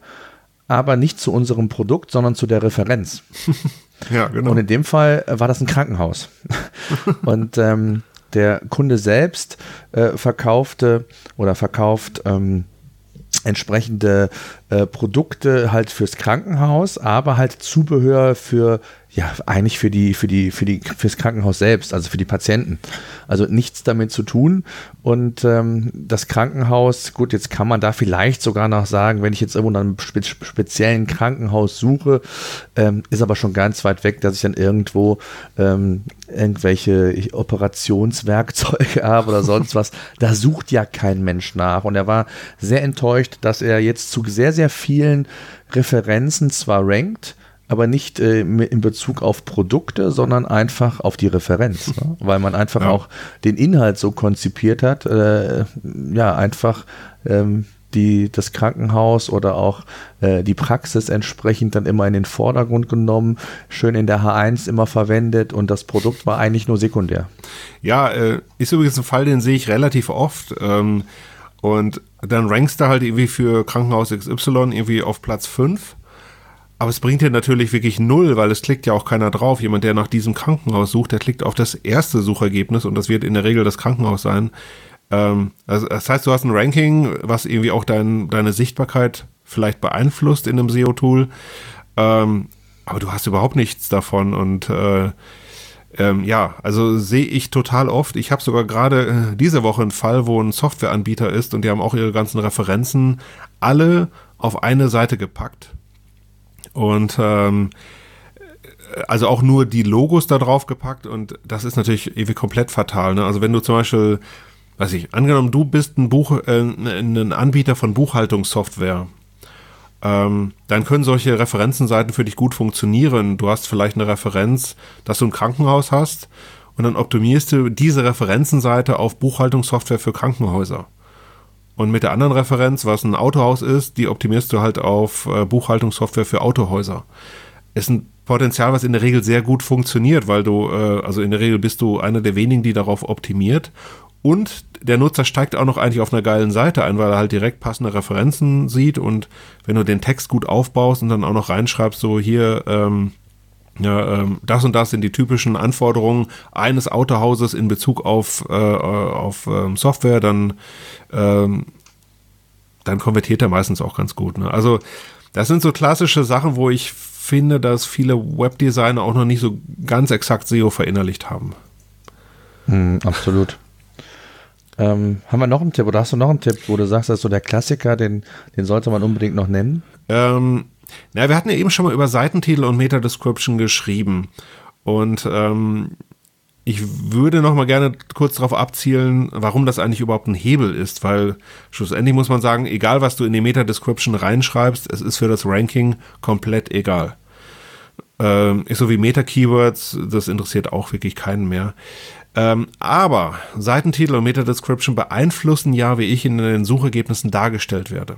aber nicht zu unserem Produkt, sondern zu der Referenz. [LAUGHS] Ja, genau. Und in dem Fall äh, war das ein Krankenhaus. [LAUGHS] und ähm, der Kunde selbst äh, verkaufte oder verkauft ähm, entsprechende äh, Produkte halt fürs Krankenhaus, aber halt Zubehör für ja, eigentlich für die, für die, für die, fürs Krankenhaus selbst, also für die Patienten. Also nichts damit zu tun. Und ähm, das Krankenhaus, gut, jetzt kann man da vielleicht sogar noch sagen, wenn ich jetzt irgendwo nach einem spe speziellen Krankenhaus suche, ähm, ist aber schon ganz weit weg, dass ich dann irgendwo ähm, irgendwelche Operationswerkzeuge [LAUGHS] habe oder sonst was. Da sucht ja kein Mensch nach. Und er war sehr enttäuscht, dass er jetzt zu sehr, sehr vielen Referenzen zwar rankt, aber nicht äh, in Bezug auf Produkte, sondern einfach auf die Referenz, ne? [LAUGHS] weil man einfach ja. auch den Inhalt so konzipiert hat, äh, ja, einfach ähm, die, das Krankenhaus oder auch äh, die Praxis entsprechend dann immer in den Vordergrund genommen, schön in der H1 immer verwendet und das Produkt war eigentlich nur sekundär. Ja, äh, ist übrigens ein Fall, den sehe ich relativ oft. Ähm, und dann rankst du halt irgendwie für Krankenhaus XY irgendwie auf Platz 5. Aber es bringt dir natürlich wirklich null, weil es klickt ja auch keiner drauf. Jemand, der nach diesem Krankenhaus sucht, der klickt auf das erste Suchergebnis und das wird in der Regel das Krankenhaus sein. Ähm, also das heißt, du hast ein Ranking, was irgendwie auch dein, deine Sichtbarkeit vielleicht beeinflusst in einem SEO-Tool. Ähm, aber du hast überhaupt nichts davon und äh, ähm, ja, also sehe ich total oft. Ich habe sogar gerade äh, diese Woche einen Fall, wo ein Softwareanbieter ist und die haben auch ihre ganzen Referenzen alle auf eine Seite gepackt. Und ähm, also auch nur die Logos da drauf gepackt und das ist natürlich irgendwie komplett fatal. Ne? Also wenn du zum Beispiel, weiß ich, angenommen, du bist ein Buch, äh, ein Anbieter von Buchhaltungssoftware, ähm, dann können solche Referenzenseiten für dich gut funktionieren. Du hast vielleicht eine Referenz, dass du ein Krankenhaus hast und dann optimierst du diese Referenzenseite auf Buchhaltungssoftware für Krankenhäuser. Und mit der anderen Referenz, was ein Autohaus ist, die optimierst du halt auf äh, Buchhaltungssoftware für Autohäuser. Ist ein Potenzial, was in der Regel sehr gut funktioniert, weil du, äh, also in der Regel bist du einer der wenigen, die darauf optimiert. Und der Nutzer steigt auch noch eigentlich auf einer geilen Seite ein, weil er halt direkt passende Referenzen sieht. Und wenn du den Text gut aufbaust und dann auch noch reinschreibst, so hier, ähm, ja, ähm, das und das sind die typischen Anforderungen eines Autohauses in Bezug auf, äh, auf ähm, Software, dann, ähm, dann konvertiert er meistens auch ganz gut. Ne? Also das sind so klassische Sachen, wo ich finde, dass viele Webdesigner auch noch nicht so ganz exakt SEO verinnerlicht haben. Hm, absolut. Ähm, haben wir noch einen Tipp oder hast du noch einen Tipp, wo du sagst, das ist so der Klassiker, den, den sollte man unbedingt noch nennen? Ähm, na, wir hatten ja eben schon mal über Seitentitel und Meta-Description geschrieben. Und ähm, ich würde noch mal gerne kurz darauf abzielen, warum das eigentlich überhaupt ein Hebel ist, weil schlussendlich muss man sagen, egal was du in die Meta-Description reinschreibst, es ist für das Ranking komplett egal. Ähm, ist so wie Meta-Keywords, das interessiert auch wirklich keinen mehr. Ähm, aber Seitentitel und Meta-Description beeinflussen ja, wie ich in den Suchergebnissen dargestellt werde.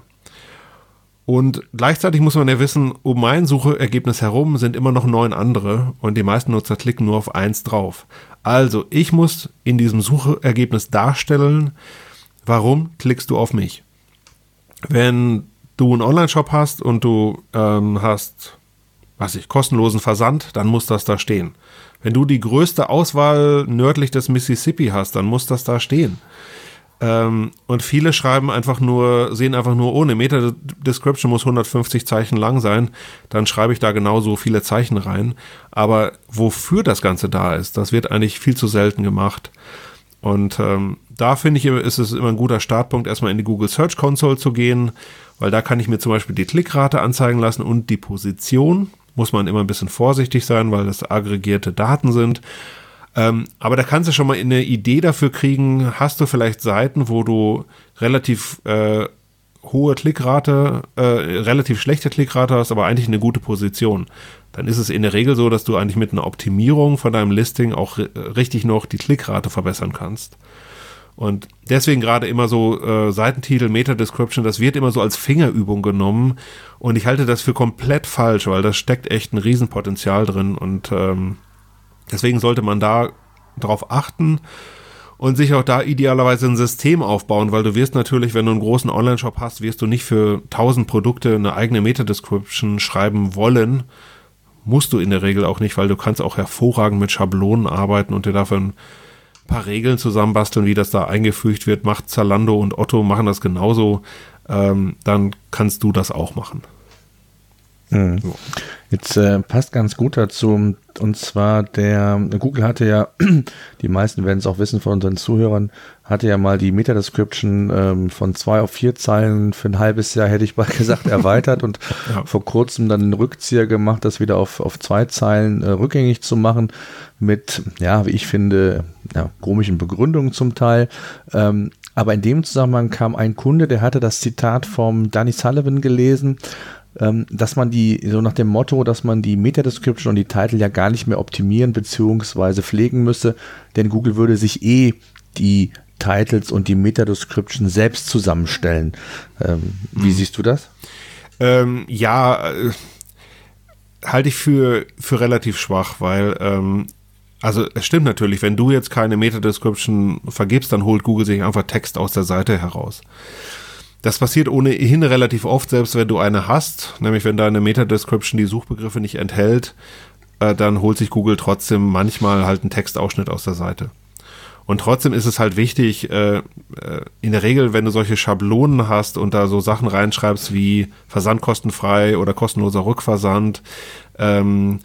Und gleichzeitig muss man ja wissen, um mein Suchergebnis herum sind immer noch neun andere und die meisten Nutzer klicken nur auf eins drauf. Also ich muss in diesem Suchergebnis darstellen, warum klickst du auf mich. Wenn du einen Online-Shop hast und du ähm, hast, was ich, kostenlosen Versand, dann muss das da stehen. Wenn du die größte Auswahl nördlich des Mississippi hast, dann muss das da stehen. Ähm, und viele schreiben einfach nur, sehen einfach nur, ohne Meta-Description muss 150 Zeichen lang sein, dann schreibe ich da genauso viele Zeichen rein. Aber wofür das Ganze da ist, das wird eigentlich viel zu selten gemacht. Und ähm, da finde ich, ist es immer ein guter Startpunkt, erstmal in die Google Search Console zu gehen, weil da kann ich mir zum Beispiel die Klickrate anzeigen lassen und die Position. Muss man immer ein bisschen vorsichtig sein, weil das aggregierte Daten sind. Ähm, aber da kannst du schon mal eine Idee dafür kriegen, hast du vielleicht Seiten, wo du relativ äh, hohe Klickrate, äh, relativ schlechte Klickrate hast, aber eigentlich eine gute Position. Dann ist es in der Regel so, dass du eigentlich mit einer Optimierung von deinem Listing auch richtig noch die Klickrate verbessern kannst. Und deswegen gerade immer so äh, Seitentitel, Meta-Description, das wird immer so als Fingerübung genommen. Und ich halte das für komplett falsch, weil da steckt echt ein Riesenpotenzial drin. Und ähm, Deswegen sollte man da drauf achten und sich auch da idealerweise ein System aufbauen, weil du wirst natürlich, wenn du einen großen Online-Shop hast, wirst du nicht für 1000 Produkte eine eigene Meta-Description schreiben wollen. Musst du in der Regel auch nicht, weil du kannst auch hervorragend mit Schablonen arbeiten und dir dafür ein paar Regeln zusammenbasteln, wie das da eingefügt wird. Macht Zalando und Otto machen das genauso. Ähm, dann kannst du das auch machen. Mhm. Jetzt äh, passt ganz gut dazu. Und zwar der Google hatte ja, [CLEARS THROAT] die meisten werden es auch wissen von unseren Zuhörern, hatte ja mal die Meta-Description ähm, von zwei auf vier Zeilen für ein halbes Jahr, hätte ich mal [LAUGHS] gesagt, erweitert und ja. vor kurzem dann einen Rückzieher gemacht, das wieder auf, auf zwei Zeilen äh, rückgängig zu machen, mit, ja, wie ich finde, ja, komischen Begründungen zum Teil. Ähm, aber in dem Zusammenhang kam ein Kunde, der hatte das Zitat vom Danny Sullivan gelesen ähm, dass man die, so nach dem Motto, dass man die Meta-Description und die Titel ja gar nicht mehr optimieren bzw. pflegen müsse, denn Google würde sich eh die Titles und die Meta-Description selbst zusammenstellen. Ähm, wie mhm. siehst du das? Ähm, ja, äh, halte ich für, für relativ schwach, weil ähm, also es stimmt natürlich, wenn du jetzt keine Meta-Description vergibst, dann holt Google sich einfach Text aus der Seite heraus. Das passiert ohnehin relativ oft, selbst wenn du eine hast, nämlich wenn deine Meta-Description die Suchbegriffe nicht enthält, äh, dann holt sich Google trotzdem manchmal halt einen Textausschnitt aus der Seite. Und trotzdem ist es halt wichtig, äh, äh, in der Regel, wenn du solche Schablonen hast und da so Sachen reinschreibst wie versandkostenfrei oder kostenloser Rückversand, ähm,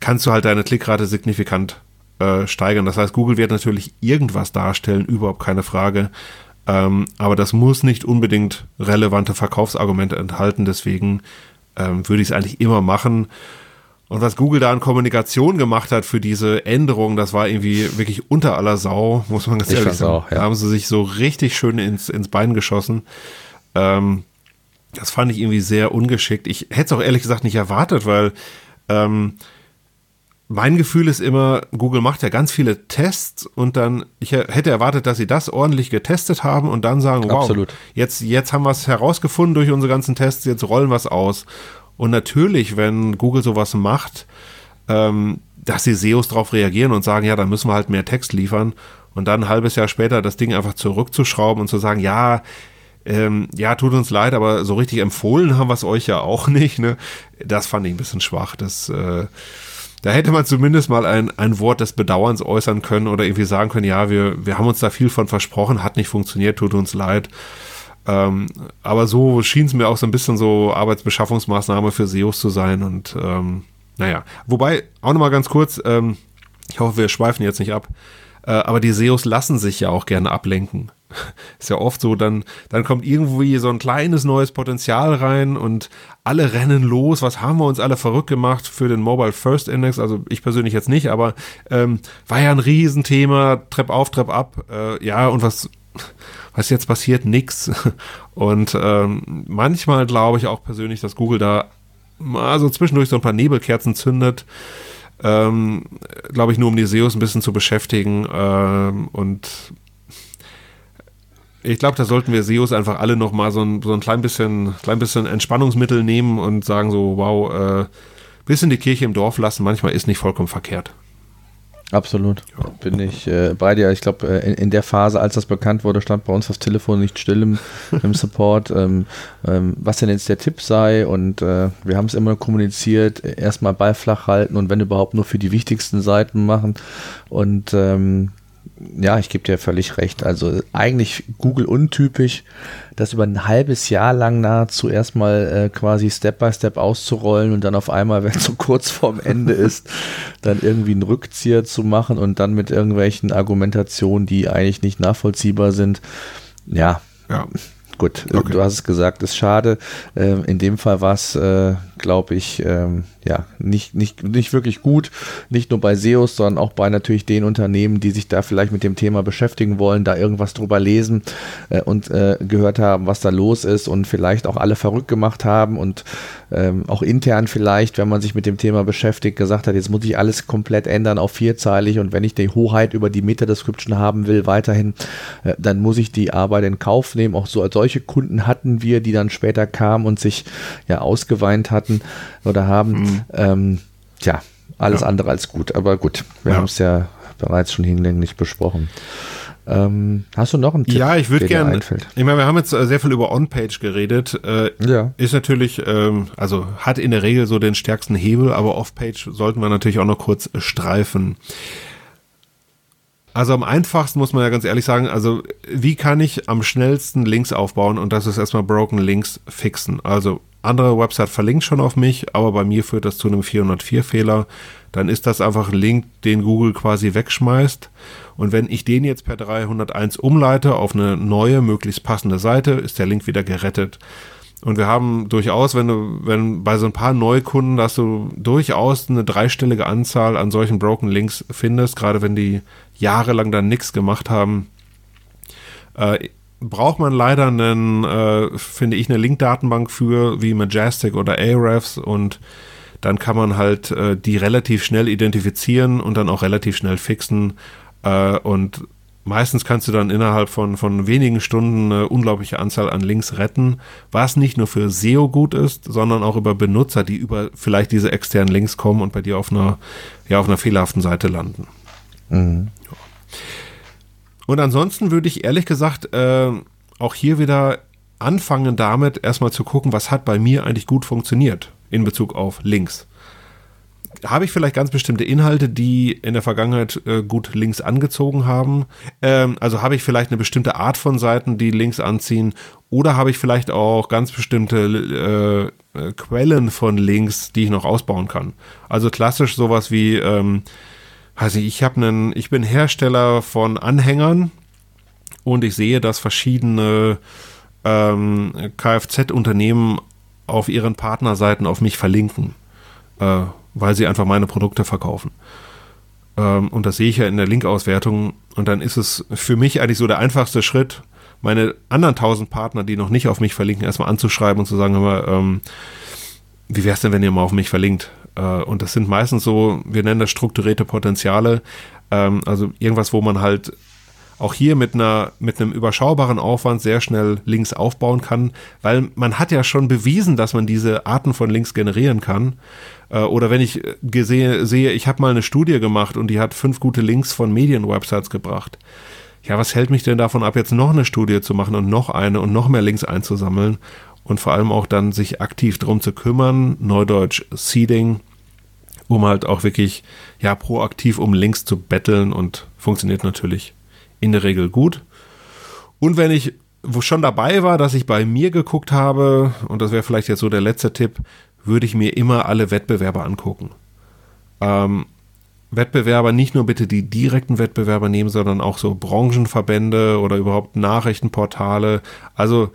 kannst du halt deine Klickrate signifikant äh, steigern. Das heißt, Google wird natürlich irgendwas darstellen, überhaupt keine Frage. Ähm, aber das muss nicht unbedingt relevante Verkaufsargumente enthalten. Deswegen ähm, würde ich es eigentlich immer machen. Und was Google da an Kommunikation gemacht hat für diese Änderung, das war irgendwie wirklich unter aller Sau, muss man ganz ich ehrlich sagen. Auch, ja. Da haben sie sich so richtig schön ins, ins Bein geschossen. Ähm, das fand ich irgendwie sehr ungeschickt. Ich hätte es auch ehrlich gesagt nicht erwartet, weil ähm, mein Gefühl ist immer, Google macht ja ganz viele Tests und dann, ich hätte erwartet, dass sie das ordentlich getestet haben und dann sagen, wow, Absolut. jetzt, jetzt haben wir es herausgefunden durch unsere ganzen Tests, jetzt rollen wir es aus. Und natürlich, wenn Google sowas macht, ähm, dass die SEOs darauf reagieren und sagen, ja, dann müssen wir halt mehr Text liefern und dann ein halbes Jahr später das Ding einfach zurückzuschrauben und zu sagen, ja, ähm, ja, tut uns leid, aber so richtig empfohlen haben wir es euch ja auch [LAUGHS] nicht. Ne? Das fand ich ein bisschen schwach. Das, äh, da hätte man zumindest mal ein, ein Wort des Bedauerns äußern können oder irgendwie sagen können, ja, wir, wir haben uns da viel von versprochen, hat nicht funktioniert, tut uns leid. Ähm, aber so schien es mir auch so ein bisschen so Arbeitsbeschaffungsmaßnahme für SEOs zu sein und ähm, naja. Wobei, auch nochmal ganz kurz, ähm, ich hoffe, wir schweifen jetzt nicht ab, äh, aber die SEOs lassen sich ja auch gerne ablenken. Ist ja oft so, dann, dann kommt irgendwie so ein kleines neues Potenzial rein und alle rennen los. Was haben wir uns alle verrückt gemacht für den Mobile First Index? Also ich persönlich jetzt nicht, aber ähm, war ja ein Riesenthema, Trepp auf, Trepp ab. Äh, ja, und was was jetzt passiert, nix. Und ähm, manchmal glaube ich auch persönlich, dass Google da mal so zwischendurch so ein paar Nebelkerzen zündet. Ähm, glaube ich, nur um die SEOs ein bisschen zu beschäftigen. Ähm, und ich glaube, da sollten wir SEOs einfach alle noch mal so ein, so ein klein bisschen, klein bisschen Entspannungsmittel nehmen und sagen so, wow, äh, bisschen die Kirche im Dorf lassen, manchmal ist nicht vollkommen verkehrt. Absolut. Ja. Bin ich äh, bei dir. Ich glaube, äh, in, in, der Phase, als das bekannt wurde, stand bei uns das Telefon nicht still im, [LAUGHS] im Support, ähm, ähm, was denn jetzt der Tipp sei. Und äh, wir haben es immer kommuniziert, erstmal Ball flach halten und wenn überhaupt nur für die wichtigsten Seiten machen. Und ähm, ja, ich gebe dir völlig recht. Also eigentlich Google untypisch, das über ein halbes Jahr lang nahezu erstmal äh, quasi Step by Step auszurollen und dann auf einmal, [LAUGHS] wenn es so kurz vorm Ende ist, dann irgendwie einen Rückzieher zu machen und dann mit irgendwelchen Argumentationen, die eigentlich nicht nachvollziehbar sind. Ja. Ja gut, okay. du hast es gesagt, ist schade. Ähm, in dem Fall war es, äh, glaube ich, ähm, ja, nicht, nicht, nicht wirklich gut. Nicht nur bei SEOs, sondern auch bei natürlich den Unternehmen, die sich da vielleicht mit dem Thema beschäftigen wollen, da irgendwas drüber lesen äh, und äh, gehört haben, was da los ist und vielleicht auch alle verrückt gemacht haben und ähm, auch intern vielleicht, wenn man sich mit dem Thema beschäftigt, gesagt hat, jetzt muss ich alles komplett ändern auf vierzeilig und wenn ich die Hoheit über die Meta-Description haben will, weiterhin, äh, dann muss ich die Arbeit in Kauf nehmen. Auch so solche Kunden hatten wir, die dann später kamen und sich ja ausgeweint hatten oder haben. Mhm. Ähm, tja, alles ja. andere als gut. Aber gut, wir ja. haben es ja bereits schon hinlänglich besprochen. Ähm, hast du noch einen Tipp? Ja, ich würde gerne. Ich meine, wir haben jetzt äh, sehr viel über On-Page geredet. Äh, ja. Ist natürlich, ähm, also hat in der Regel so den stärksten Hebel, aber Off-Page sollten wir natürlich auch noch kurz streifen. Also am einfachsten muss man ja ganz ehrlich sagen, also wie kann ich am schnellsten Links aufbauen und das ist erstmal Broken Links fixen. Also andere Website verlinkt schon auf mich, aber bei mir führt das zu einem 404-Fehler. Dann ist das einfach ein Link, den Google quasi wegschmeißt. Und wenn ich den jetzt per 301 umleite auf eine neue, möglichst passende Seite, ist der Link wieder gerettet. Und wir haben durchaus, wenn du, wenn bei so ein paar Neukunden, dass du durchaus eine dreistellige Anzahl an solchen Broken Links findest, gerade wenn die jahrelang dann nichts gemacht haben. Äh, braucht man leider einen, äh, finde ich, eine Link-Datenbank für, wie Majestic oder Ahrefs und dann kann man halt äh, die relativ schnell identifizieren und dann auch relativ schnell fixen. Äh, und meistens kannst du dann innerhalb von, von wenigen Stunden eine unglaubliche Anzahl an Links retten, was nicht nur für SEO gut ist, sondern auch über Benutzer, die über vielleicht diese externen Links kommen und bei dir auf einer, ja, auf einer fehlerhaften Seite landen. Mhm. Und ansonsten würde ich ehrlich gesagt äh, auch hier wieder anfangen damit, erstmal zu gucken, was hat bei mir eigentlich gut funktioniert in Bezug auf Links habe ich vielleicht ganz bestimmte Inhalte, die in der Vergangenheit äh, gut Links angezogen haben? Ähm, also habe ich vielleicht eine bestimmte Art von Seiten, die Links anziehen? Oder habe ich vielleicht auch ganz bestimmte äh, äh, Quellen von Links, die ich noch ausbauen kann? Also klassisch sowas wie, ähm, weiß ich, habe einen, ich bin Hersteller von Anhängern und ich sehe, dass verschiedene ähm, Kfz-Unternehmen auf ihren Partnerseiten auf mich verlinken. Äh, weil sie einfach meine Produkte verkaufen. Ähm, und das sehe ich ja in der Linkauswertung. Und dann ist es für mich eigentlich so der einfachste Schritt, meine anderen tausend Partner, die noch nicht auf mich verlinken, erstmal anzuschreiben und zu sagen, hör ähm, wie wäre es denn, wenn ihr mal auf mich verlinkt? Äh, und das sind meistens so, wir nennen das strukturierte Potenziale, ähm, also irgendwas, wo man halt auch hier mit einer mit einem überschaubaren Aufwand sehr schnell Links aufbauen kann, weil man hat ja schon bewiesen, dass man diese Arten von Links generieren kann. Äh, oder wenn ich sehe, sehe ich habe mal eine Studie gemacht und die hat fünf gute Links von Medienwebsites gebracht. Ja, was hält mich denn davon ab, jetzt noch eine Studie zu machen und noch eine und noch mehr Links einzusammeln und vor allem auch dann sich aktiv darum zu kümmern, Neudeutsch Seeding, um halt auch wirklich ja proaktiv um Links zu betteln und funktioniert natürlich in der Regel gut. Und wenn ich wo schon dabei war, dass ich bei mir geguckt habe, und das wäre vielleicht jetzt so der letzte Tipp, würde ich mir immer alle Wettbewerber angucken. Ähm, Wettbewerber, nicht nur bitte die direkten Wettbewerber nehmen, sondern auch so Branchenverbände oder überhaupt Nachrichtenportale. Also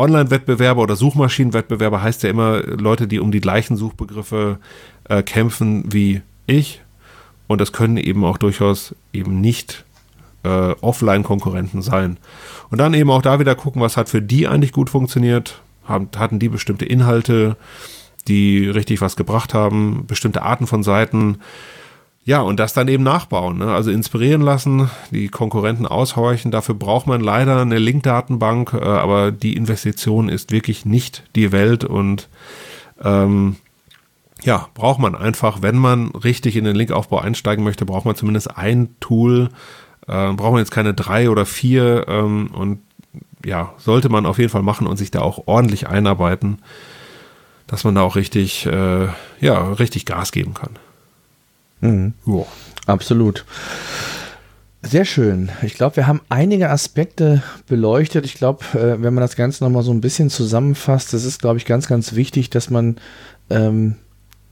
Online-Wettbewerber oder Suchmaschinenwettbewerber heißt ja immer Leute, die um die gleichen Suchbegriffe äh, kämpfen wie ich. Und das können eben auch durchaus eben nicht äh, Offline-Konkurrenten sein. Und dann eben auch da wieder gucken, was hat für die eigentlich gut funktioniert. Haben, hatten die bestimmte Inhalte, die richtig was gebracht haben, bestimmte Arten von Seiten. Ja, und das dann eben nachbauen. Ne? Also inspirieren lassen, die Konkurrenten aushorchen. Dafür braucht man leider eine Link-Datenbank, äh, aber die Investition ist wirklich nicht die Welt und ähm, ja, braucht man einfach, wenn man richtig in den Linkaufbau einsteigen möchte, braucht man zumindest ein Tool, äh, braucht man jetzt keine drei oder vier ähm, und ja, sollte man auf jeden Fall machen und sich da auch ordentlich einarbeiten, dass man da auch richtig, äh, ja, richtig Gas geben kann. Mhm. Ja. Absolut. Sehr schön. Ich glaube, wir haben einige Aspekte beleuchtet. Ich glaube, äh, wenn man das Ganze nochmal so ein bisschen zusammenfasst, das ist, glaube ich, ganz, ganz wichtig, dass man ähm,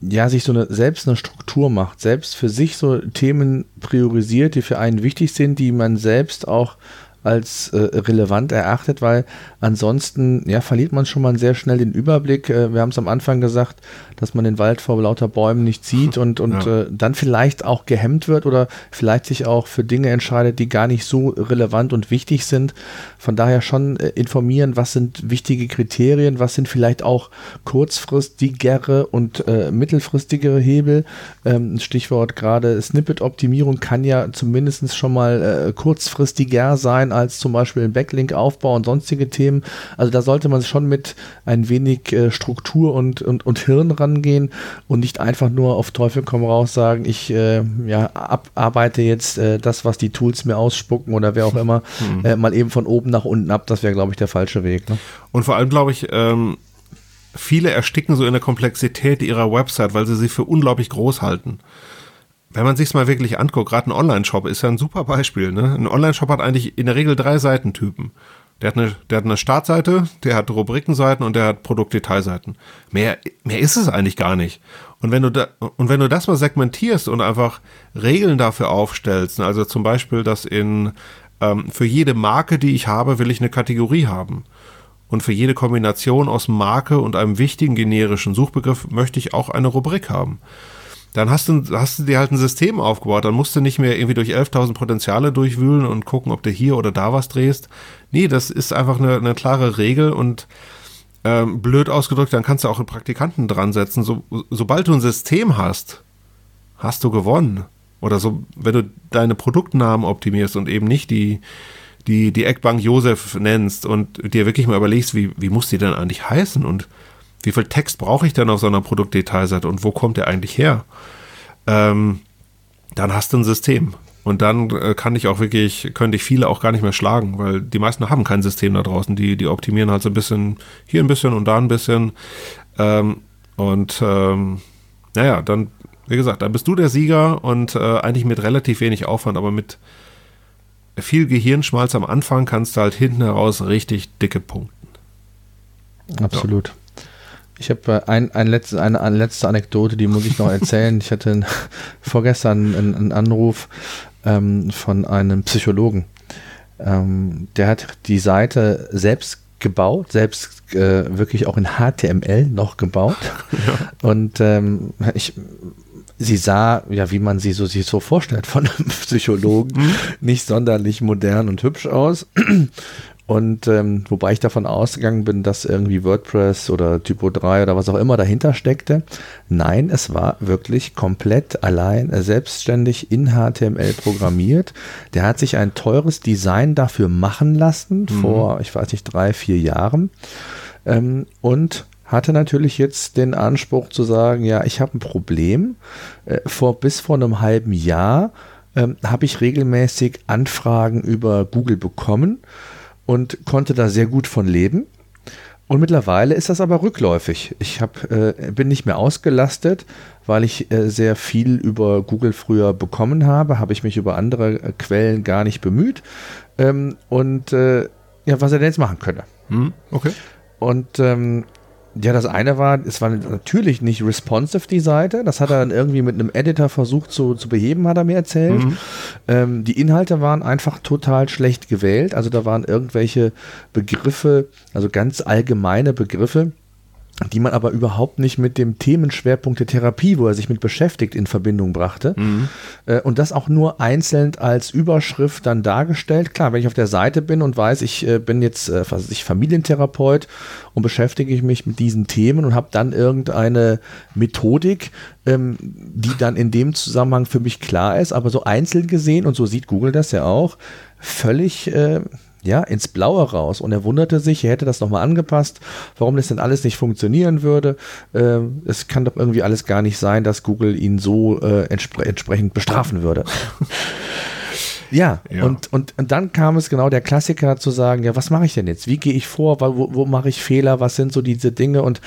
ja, sich so eine, selbst eine Struktur macht, selbst für sich so Themen priorisiert, die für einen wichtig sind, die man selbst auch als äh, relevant erachtet, weil ansonsten ja, verliert man schon mal sehr schnell den Überblick. Äh, wir haben es am Anfang gesagt, dass man den Wald vor lauter Bäumen nicht sieht [LAUGHS] und, und ja. äh, dann vielleicht auch gehemmt wird oder vielleicht sich auch für Dinge entscheidet, die gar nicht so relevant und wichtig sind. Von daher schon äh, informieren, was sind wichtige Kriterien, was sind vielleicht auch kurzfristigere und äh, mittelfristigere Hebel. Ähm, Stichwort gerade Snippet-Optimierung kann ja zumindest schon mal äh, kurzfristiger sein als zum Beispiel ein Backlink-Aufbau und sonstige Themen. Also da sollte man schon mit ein wenig äh, Struktur und, und, und Hirn rangehen und nicht einfach nur auf Teufel komm raus sagen, ich äh, ja, abarbeite jetzt äh, das, was die Tools mir ausspucken oder wer auch immer. Äh, mal eben von oben nach unten ab. Das wäre, glaube ich, der falsche Weg. Ne? Und vor allem, glaube ich, ähm, viele ersticken so in der Komplexität ihrer Website, weil sie sie für unglaublich groß halten wenn man sich's mal wirklich anguckt, gerade ein Online-Shop ist ja ein super Beispiel. Ne? Ein Online-Shop hat eigentlich in der Regel drei Seitentypen. Der hat, eine, der hat eine Startseite, der hat Rubrikenseiten und der hat Produktdetailseiten. Mehr, mehr ist es eigentlich gar nicht. Und wenn du da, und wenn du das mal segmentierst und einfach Regeln dafür aufstellst, ne, also zum Beispiel, dass in ähm, für jede Marke, die ich habe, will ich eine Kategorie haben. Und für jede Kombination aus Marke und einem wichtigen generischen Suchbegriff möchte ich auch eine Rubrik haben dann hast du, hast du dir halt ein System aufgebaut. Dann musst du nicht mehr irgendwie durch 11.000 Potenziale durchwühlen und gucken, ob du hier oder da was drehst. Nee, das ist einfach eine, eine klare Regel und ähm, blöd ausgedrückt, dann kannst du auch einen Praktikanten dran setzen. So, sobald du ein System hast, hast du gewonnen. Oder so, wenn du deine Produktnamen optimierst und eben nicht die, die, die Eckbank Josef nennst und dir wirklich mal überlegst, wie, wie muss die denn eigentlich heißen und wie viel Text brauche ich denn auf so einer Produktdetailseite und wo kommt der eigentlich her? Ähm, dann hast du ein System. Und dann äh, kann ich auch wirklich, könnte ich viele auch gar nicht mehr schlagen, weil die meisten haben kein System da draußen. Die, die optimieren halt so ein bisschen hier ein bisschen und da ein bisschen. Ähm, und ähm, naja, dann, wie gesagt, dann bist du der Sieger und äh, eigentlich mit relativ wenig Aufwand, aber mit viel Gehirnschmalz am Anfang kannst du halt hinten heraus richtig dicke punkten. Absolut. Ja. Ich habe äh, ein, ein letzte, eine, eine, letzte Anekdote, die muss ich noch erzählen. ich hatte [LAUGHS] vorgestern einen, einen Anruf ähm, von einem Psychologen. Ähm, der hat die Seite selbst gebaut, selbst äh, wirklich auch in HTML noch gebaut. [LAUGHS] Ja. Und ähm, ich, sie sah, ja, wie man sie so, sich so vorstellt von einem [LAUGHS] Psychologen, mhm. nicht sonderlich modern und hübsch aus. Und ähm, wobei ich davon ausgegangen bin, dass irgendwie WordPress oder Typo 3 oder was auch immer dahinter steckte. Nein, es war wirklich komplett allein, äh, selbstständig in HTML programmiert. Der hat sich ein teures Design dafür machen lassen mhm. vor, ich weiß nicht, drei, vier Jahren. Ähm, und hatte natürlich jetzt den Anspruch zu sagen, ja, ich habe ein Problem. Äh, vor, bis vor einem halben Jahr ähm, habe ich regelmäßig Anfragen über Google bekommen und konnte da sehr gut von leben. Und mittlerweile ist das aber rückläufig. Ich hab, äh, bin nicht mehr ausgelastet, weil ich äh, sehr viel über Google früher bekommen habe, habe ich mich über andere äh, Quellen gar nicht bemüht. Ähm, und äh, ja, was er denn jetzt machen könne. Hm, okay. Und ähm, ja, das eine war, es war natürlich nicht responsive, die Seite. Das hat er dann irgendwie mit einem Editor versucht zu, zu beheben, hat er mir erzählt. Mhm. Ähm, die Inhalte waren einfach total schlecht gewählt. Also da waren irgendwelche Begriffe, also ganz allgemeine Begriffe, die man aber überhaupt nicht mit dem Themenschwerpunkt der Therapie, wo er sich mit beschäftigt, in Verbindung brachte. Mhm. Äh, und das auch nur einzeln als Überschrift dann dargestellt. Klar, wenn ich auf der Seite bin und weiß, ich äh, bin jetzt äh, was ich Familientherapeut und beschäftige ich mich mit diesen Themen und habe dann irgendeine Methodik, ähm, die dann in dem Zusammenhang für mich klar ist, aber so einzeln gesehen, und so sieht Google das ja auch, völlig ja, ins Blaue raus. Und er wunderte sich, er hätte das nochmal angepasst, warum das denn alles nicht funktionieren würde. Ähm, es kann doch irgendwie alles gar nicht sein, dass Google ihn so äh, entspre entsprechend bestrafen würde. [LAUGHS] Ja, ja, Und, und, und dann kam es genau der Klassiker zu sagen, ja, was mache ich denn jetzt? Wie gehe ich vor? Wo, wo mache ich Fehler? Was sind so diese Dinge? Und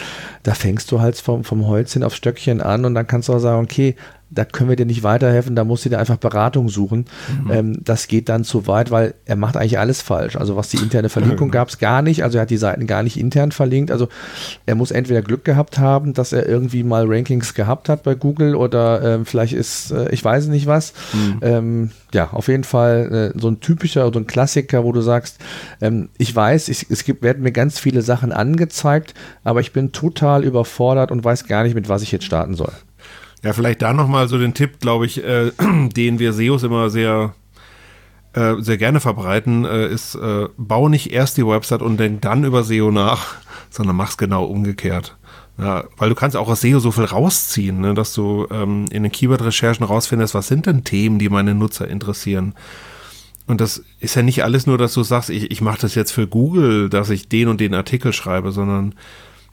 da fängst du halt vom, vom Holzchen aufs Stöckchen an und dann kannst du auch sagen, okay, da können wir dir nicht weiterhelfen, da musst du dir einfach Beratung suchen. Mhm. Ähm, das geht dann zu weit, weil er macht eigentlich alles falsch. Also was die interne Verlinkung mhm. gab es gar nicht, also er hat die Seiten gar nicht intern verlinkt. Also er muss entweder Glück gehabt haben, dass er irgendwie mal Rankings gehabt hat bei Google oder ähm, vielleicht ist, äh, ich weiß nicht was. Mhm. Ähm, ja, auf jeden Fall äh, so ein typischer, so ein Klassiker, wo du sagst, ähm, ich weiß, ich, es gibt, werden mir ganz viele Sachen angezeigt, aber ich bin total überfordert und weiß gar nicht, mit was ich jetzt starten soll. Ja, vielleicht da nochmal so den Tipp, glaube ich, äh, [CLEARS THROAT] den wir SEOs immer sehr, äh, sehr gerne verbreiten, äh, ist, äh, bau nicht erst die Website und denk dann über SEO nach, [LAUGHS] sondern mach's genau umgekehrt. Ja, weil du kannst auch aus SEO so viel rausziehen, ne, dass du ähm, in den Keyword-Recherchen rausfindest, was sind denn Themen, die meine Nutzer interessieren. Und das ist ja nicht alles nur, dass du sagst, ich, ich mache das jetzt für Google, dass ich den und den Artikel schreibe, sondern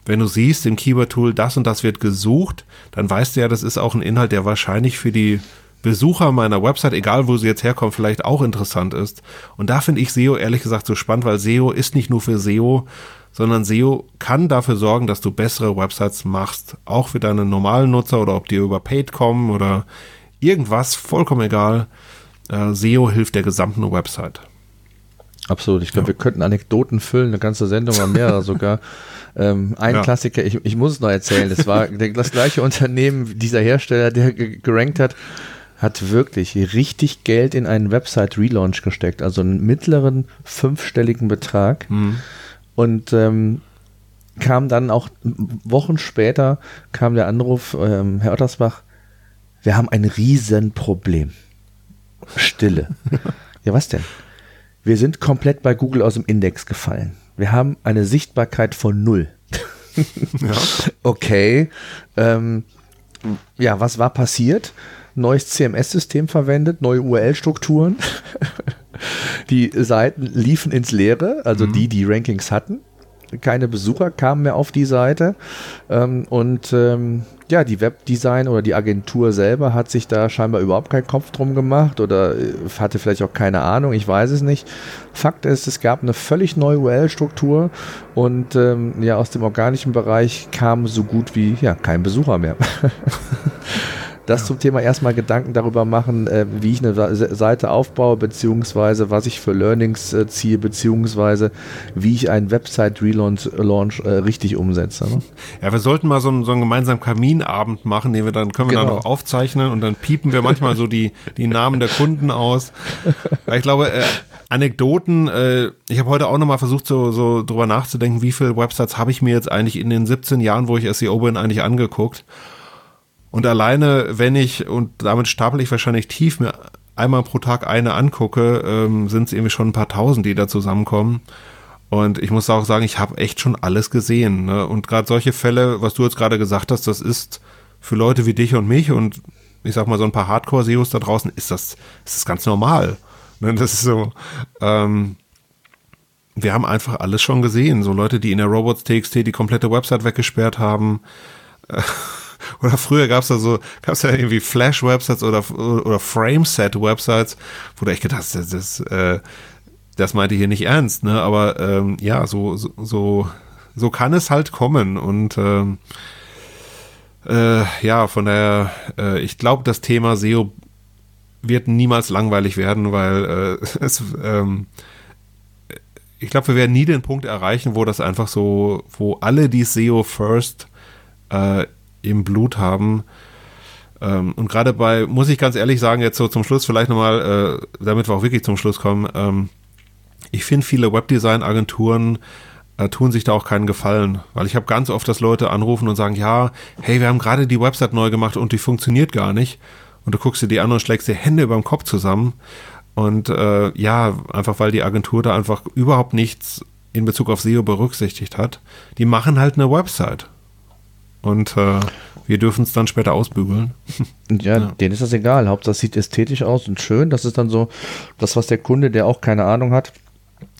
wenn du siehst im Keyword-Tool, das und das wird gesucht, dann weißt du ja, das ist auch ein Inhalt, der wahrscheinlich für die Besucher meiner Website, egal wo sie jetzt herkommen, vielleicht auch interessant ist. Und da finde ich SEO ehrlich gesagt so spannend, weil SEO ist nicht nur für SEO, sondern SEO kann dafür sorgen, dass du bessere Websites machst. Auch für deine normalen Nutzer oder ob die über Paid kommen oder irgendwas, vollkommen egal. Äh, SEO hilft der gesamten Website. Absolut. Ich glaube, ja. wir könnten Anekdoten füllen, eine ganze Sendung oder mehrere sogar. [LAUGHS] Ähm, ein ja. Klassiker, ich, ich muss es noch erzählen, das war [LAUGHS] das gleiche Unternehmen, dieser Hersteller, der gerankt hat, hat wirklich richtig Geld in einen Website-Relaunch gesteckt, also einen mittleren fünfstelligen Betrag. Mhm. Und ähm, kam dann auch Wochen später kam der Anruf, ähm, Herr Ottersbach, wir haben ein Riesenproblem. Stille. [LAUGHS] ja, was denn? Wir sind komplett bei Google aus dem Index gefallen. Wir haben eine Sichtbarkeit von null. [LAUGHS] ja. Okay. Ähm, ja, was war passiert? neues CMS-System verwendet, neue URL-Strukturen. [LAUGHS] die Seiten liefen ins Leere, also mhm. die, die Rankings hatten keine Besucher kamen mehr auf die Seite. Ähm, und ähm, ja, die Webdesign oder die Agentur selber hat sich da scheinbar überhaupt keinen Kopf drum gemacht oder äh, hatte vielleicht auch keine Ahnung, ich weiß es nicht. Fakt ist, es gab eine völlig neue URL-Struktur und ähm, ja, aus dem organischen Bereich kam so gut wie ja kein Besucher mehr. [LAUGHS] Das zum Thema erstmal Gedanken darüber machen, äh, wie ich eine Seite aufbaue, beziehungsweise was ich für Learnings äh, ziehe, beziehungsweise wie ich einen Website-Relaunch Launch, äh, richtig umsetze. Ne? Ja, wir sollten mal so einen, so einen gemeinsamen Kaminabend machen, den wir dann können wir genau. dann noch aufzeichnen und dann piepen wir manchmal so die, die Namen der Kunden aus. Weil ich glaube, äh, Anekdoten, äh, ich habe heute auch nochmal versucht, so, so drüber nachzudenken, wie viele Websites habe ich mir jetzt eigentlich in den 17 Jahren, wo ich SEO bin, eigentlich angeguckt. Und alleine, wenn ich, und damit stapel ich wahrscheinlich tief, mir einmal pro Tag eine angucke, ähm, sind es irgendwie schon ein paar tausend, die da zusammenkommen. Und ich muss auch sagen, ich habe echt schon alles gesehen. Ne? Und gerade solche Fälle, was du jetzt gerade gesagt hast, das ist für Leute wie dich und mich und ich sag mal so ein paar Hardcore-SEOs da draußen, ist das, ist das ganz normal. Ne? [LAUGHS] Das ist so, ähm, wir haben einfach alles schon gesehen. So Leute, die in der Robots.txt die komplette Website weggesperrt haben. [LAUGHS] [LAUGHS] Oder früher gab es da so, gab es ja irgendwie Flash-Websites oder, oder Frame-Set-Websites, wo du echt gedacht hast, das, das, äh, das meinte hier nicht ernst, ne? Aber ähm, ja, so, so, so, so kann es halt kommen. Und ähm, äh, ja, von daher, äh, ich glaube, das Thema SEO wird niemals langweilig werden, weil äh, [LAUGHS] es ähm, ich glaube, wir werden nie den Punkt erreichen, wo das einfach so, wo alle die SEO First äh, im Blut haben. Ähm, und gerade bei, muss ich ganz ehrlich sagen, jetzt so zum Schluss vielleicht nochmal, äh, damit wir auch wirklich zum Schluss kommen, ähm, ich finde viele Webdesign-Agenturen äh, tun sich da auch keinen Gefallen, weil ich habe ganz oft, dass Leute anrufen und sagen, ja, hey, wir haben gerade die Website neu gemacht und die funktioniert gar nicht. Und du guckst dir die an und schlägst dir Hände über dem Kopf zusammen. Und äh, ja, einfach weil die Agentur da einfach überhaupt nichts in Bezug auf SEO berücksichtigt hat. Die machen halt eine Website und äh, wir dürfen es dann später ausbügeln. [LAUGHS] Ja, ja, denen ist das egal. Hauptsache es sieht ästhetisch aus und schön. Das ist dann so das, was der Kunde, der auch keine Ahnung hat,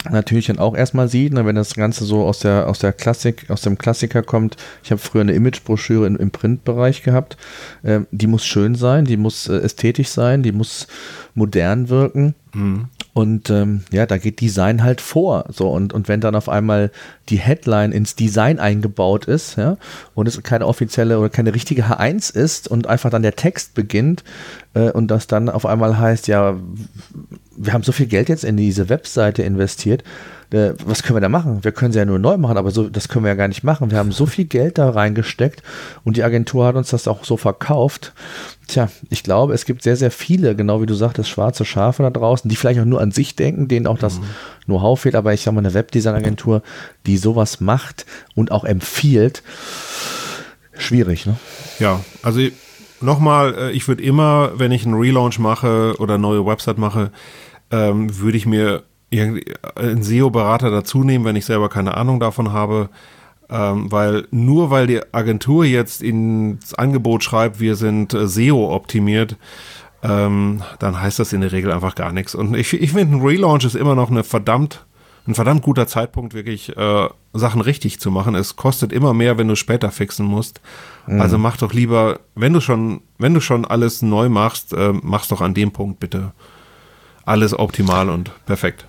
natürlich dann auch erstmal sieht, ne, wenn das Ganze so aus der, aus der Klassik, aus dem Klassiker kommt. Ich habe früher eine Imagebroschüre im, im Printbereich gehabt. Ähm, die muss schön sein, die muss äh, ästhetisch sein, die muss modern wirken. Mhm. Und ähm, ja, da geht Design halt vor. So, und, und wenn dann auf einmal die Headline ins Design eingebaut ist, ja, und es keine offizielle oder keine richtige H1 ist und einfach dann der Text beginnt äh, und das dann auf einmal heißt, ja, wir haben so viel Geld jetzt in diese Webseite investiert, äh, was können wir da machen? Wir können sie ja nur neu machen, aber so, das können wir ja gar nicht machen. Wir haben so viel Geld da reingesteckt und die Agentur hat uns das auch so verkauft. Tja, ich glaube, es gibt sehr, sehr viele, genau wie du sagtest, schwarze Schafe da draußen, die vielleicht auch nur an sich denken, denen auch das mhm. Know-how fehlt, aber ich sage mal, eine Webdesign-Agentur, die sowas macht und auch empfiehlt, schwierig, ne? Ja, also nochmal, äh, ich würde immer, wenn ich einen Relaunch mache oder eine neue Website mache, ähm, würde ich mir einen SEO-Berater dazu nehmen, wenn ich selber keine Ahnung davon habe. Ähm, weil nur weil die Agentur jetzt ins Angebot schreibt, wir sind äh, SEO optimiert, ähm, dann heißt das in der Regel einfach gar nichts. Und ich, ich finde, ein Relaunch ist immer noch eine verdammt, ein verdammt guter Zeitpunkt, wirklich äh, Sachen richtig zu machen. Es kostet immer mehr, wenn du später fixen musst. Mhm. Also mach doch lieber, wenn du schon, wenn du schon alles neu machst, äh, mach's doch an dem Punkt bitte alles optimal und perfekt.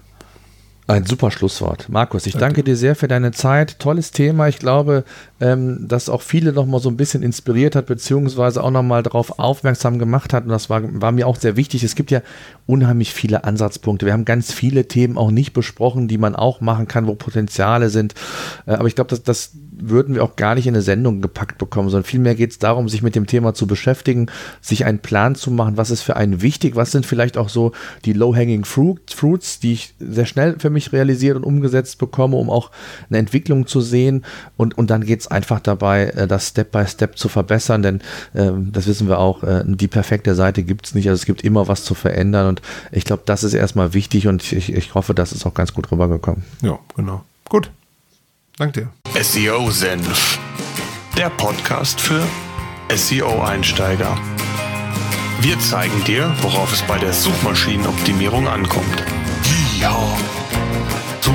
Ein super Schlusswort. Markus, ich danke. danke dir sehr für deine Zeit. Tolles Thema. Ich glaube, ähm, das auch viele noch mal so ein bisschen inspiriert hat, beziehungsweise auch noch mal darauf aufmerksam gemacht hat. Und das war, war mir auch sehr wichtig. Es gibt ja unheimlich viele Ansatzpunkte. Wir haben ganz viele Themen auch nicht besprochen, die man auch machen kann, wo Potenziale sind. Äh, aber ich glaube, dass das würden wir auch gar nicht in eine Sendung gepackt bekommen, sondern vielmehr geht es darum, sich mit dem Thema zu beschäftigen, sich einen Plan zu machen, was ist für einen wichtig, was sind vielleicht auch so die low-hanging fruits, die ich sehr schnell für mich realisiert und umgesetzt bekomme, um auch eine Entwicklung zu sehen. Und, und dann geht es einfach dabei, äh, das Step by Step zu verbessern, denn ähm, das wissen wir auch, äh, die perfekte Seite gibt es nicht. Also es gibt immer was zu verändern und ich glaube, das ist erstmal wichtig und ich, ich hoffe, das ist auch ganz gut rübergekommen. Ja, genau. Gut. Danke dir. SEO Senf, der Podcast für SEO-Einsteiger. Wir zeigen dir, worauf es bei der Suchmaschinenoptimierung ankommt. Ja.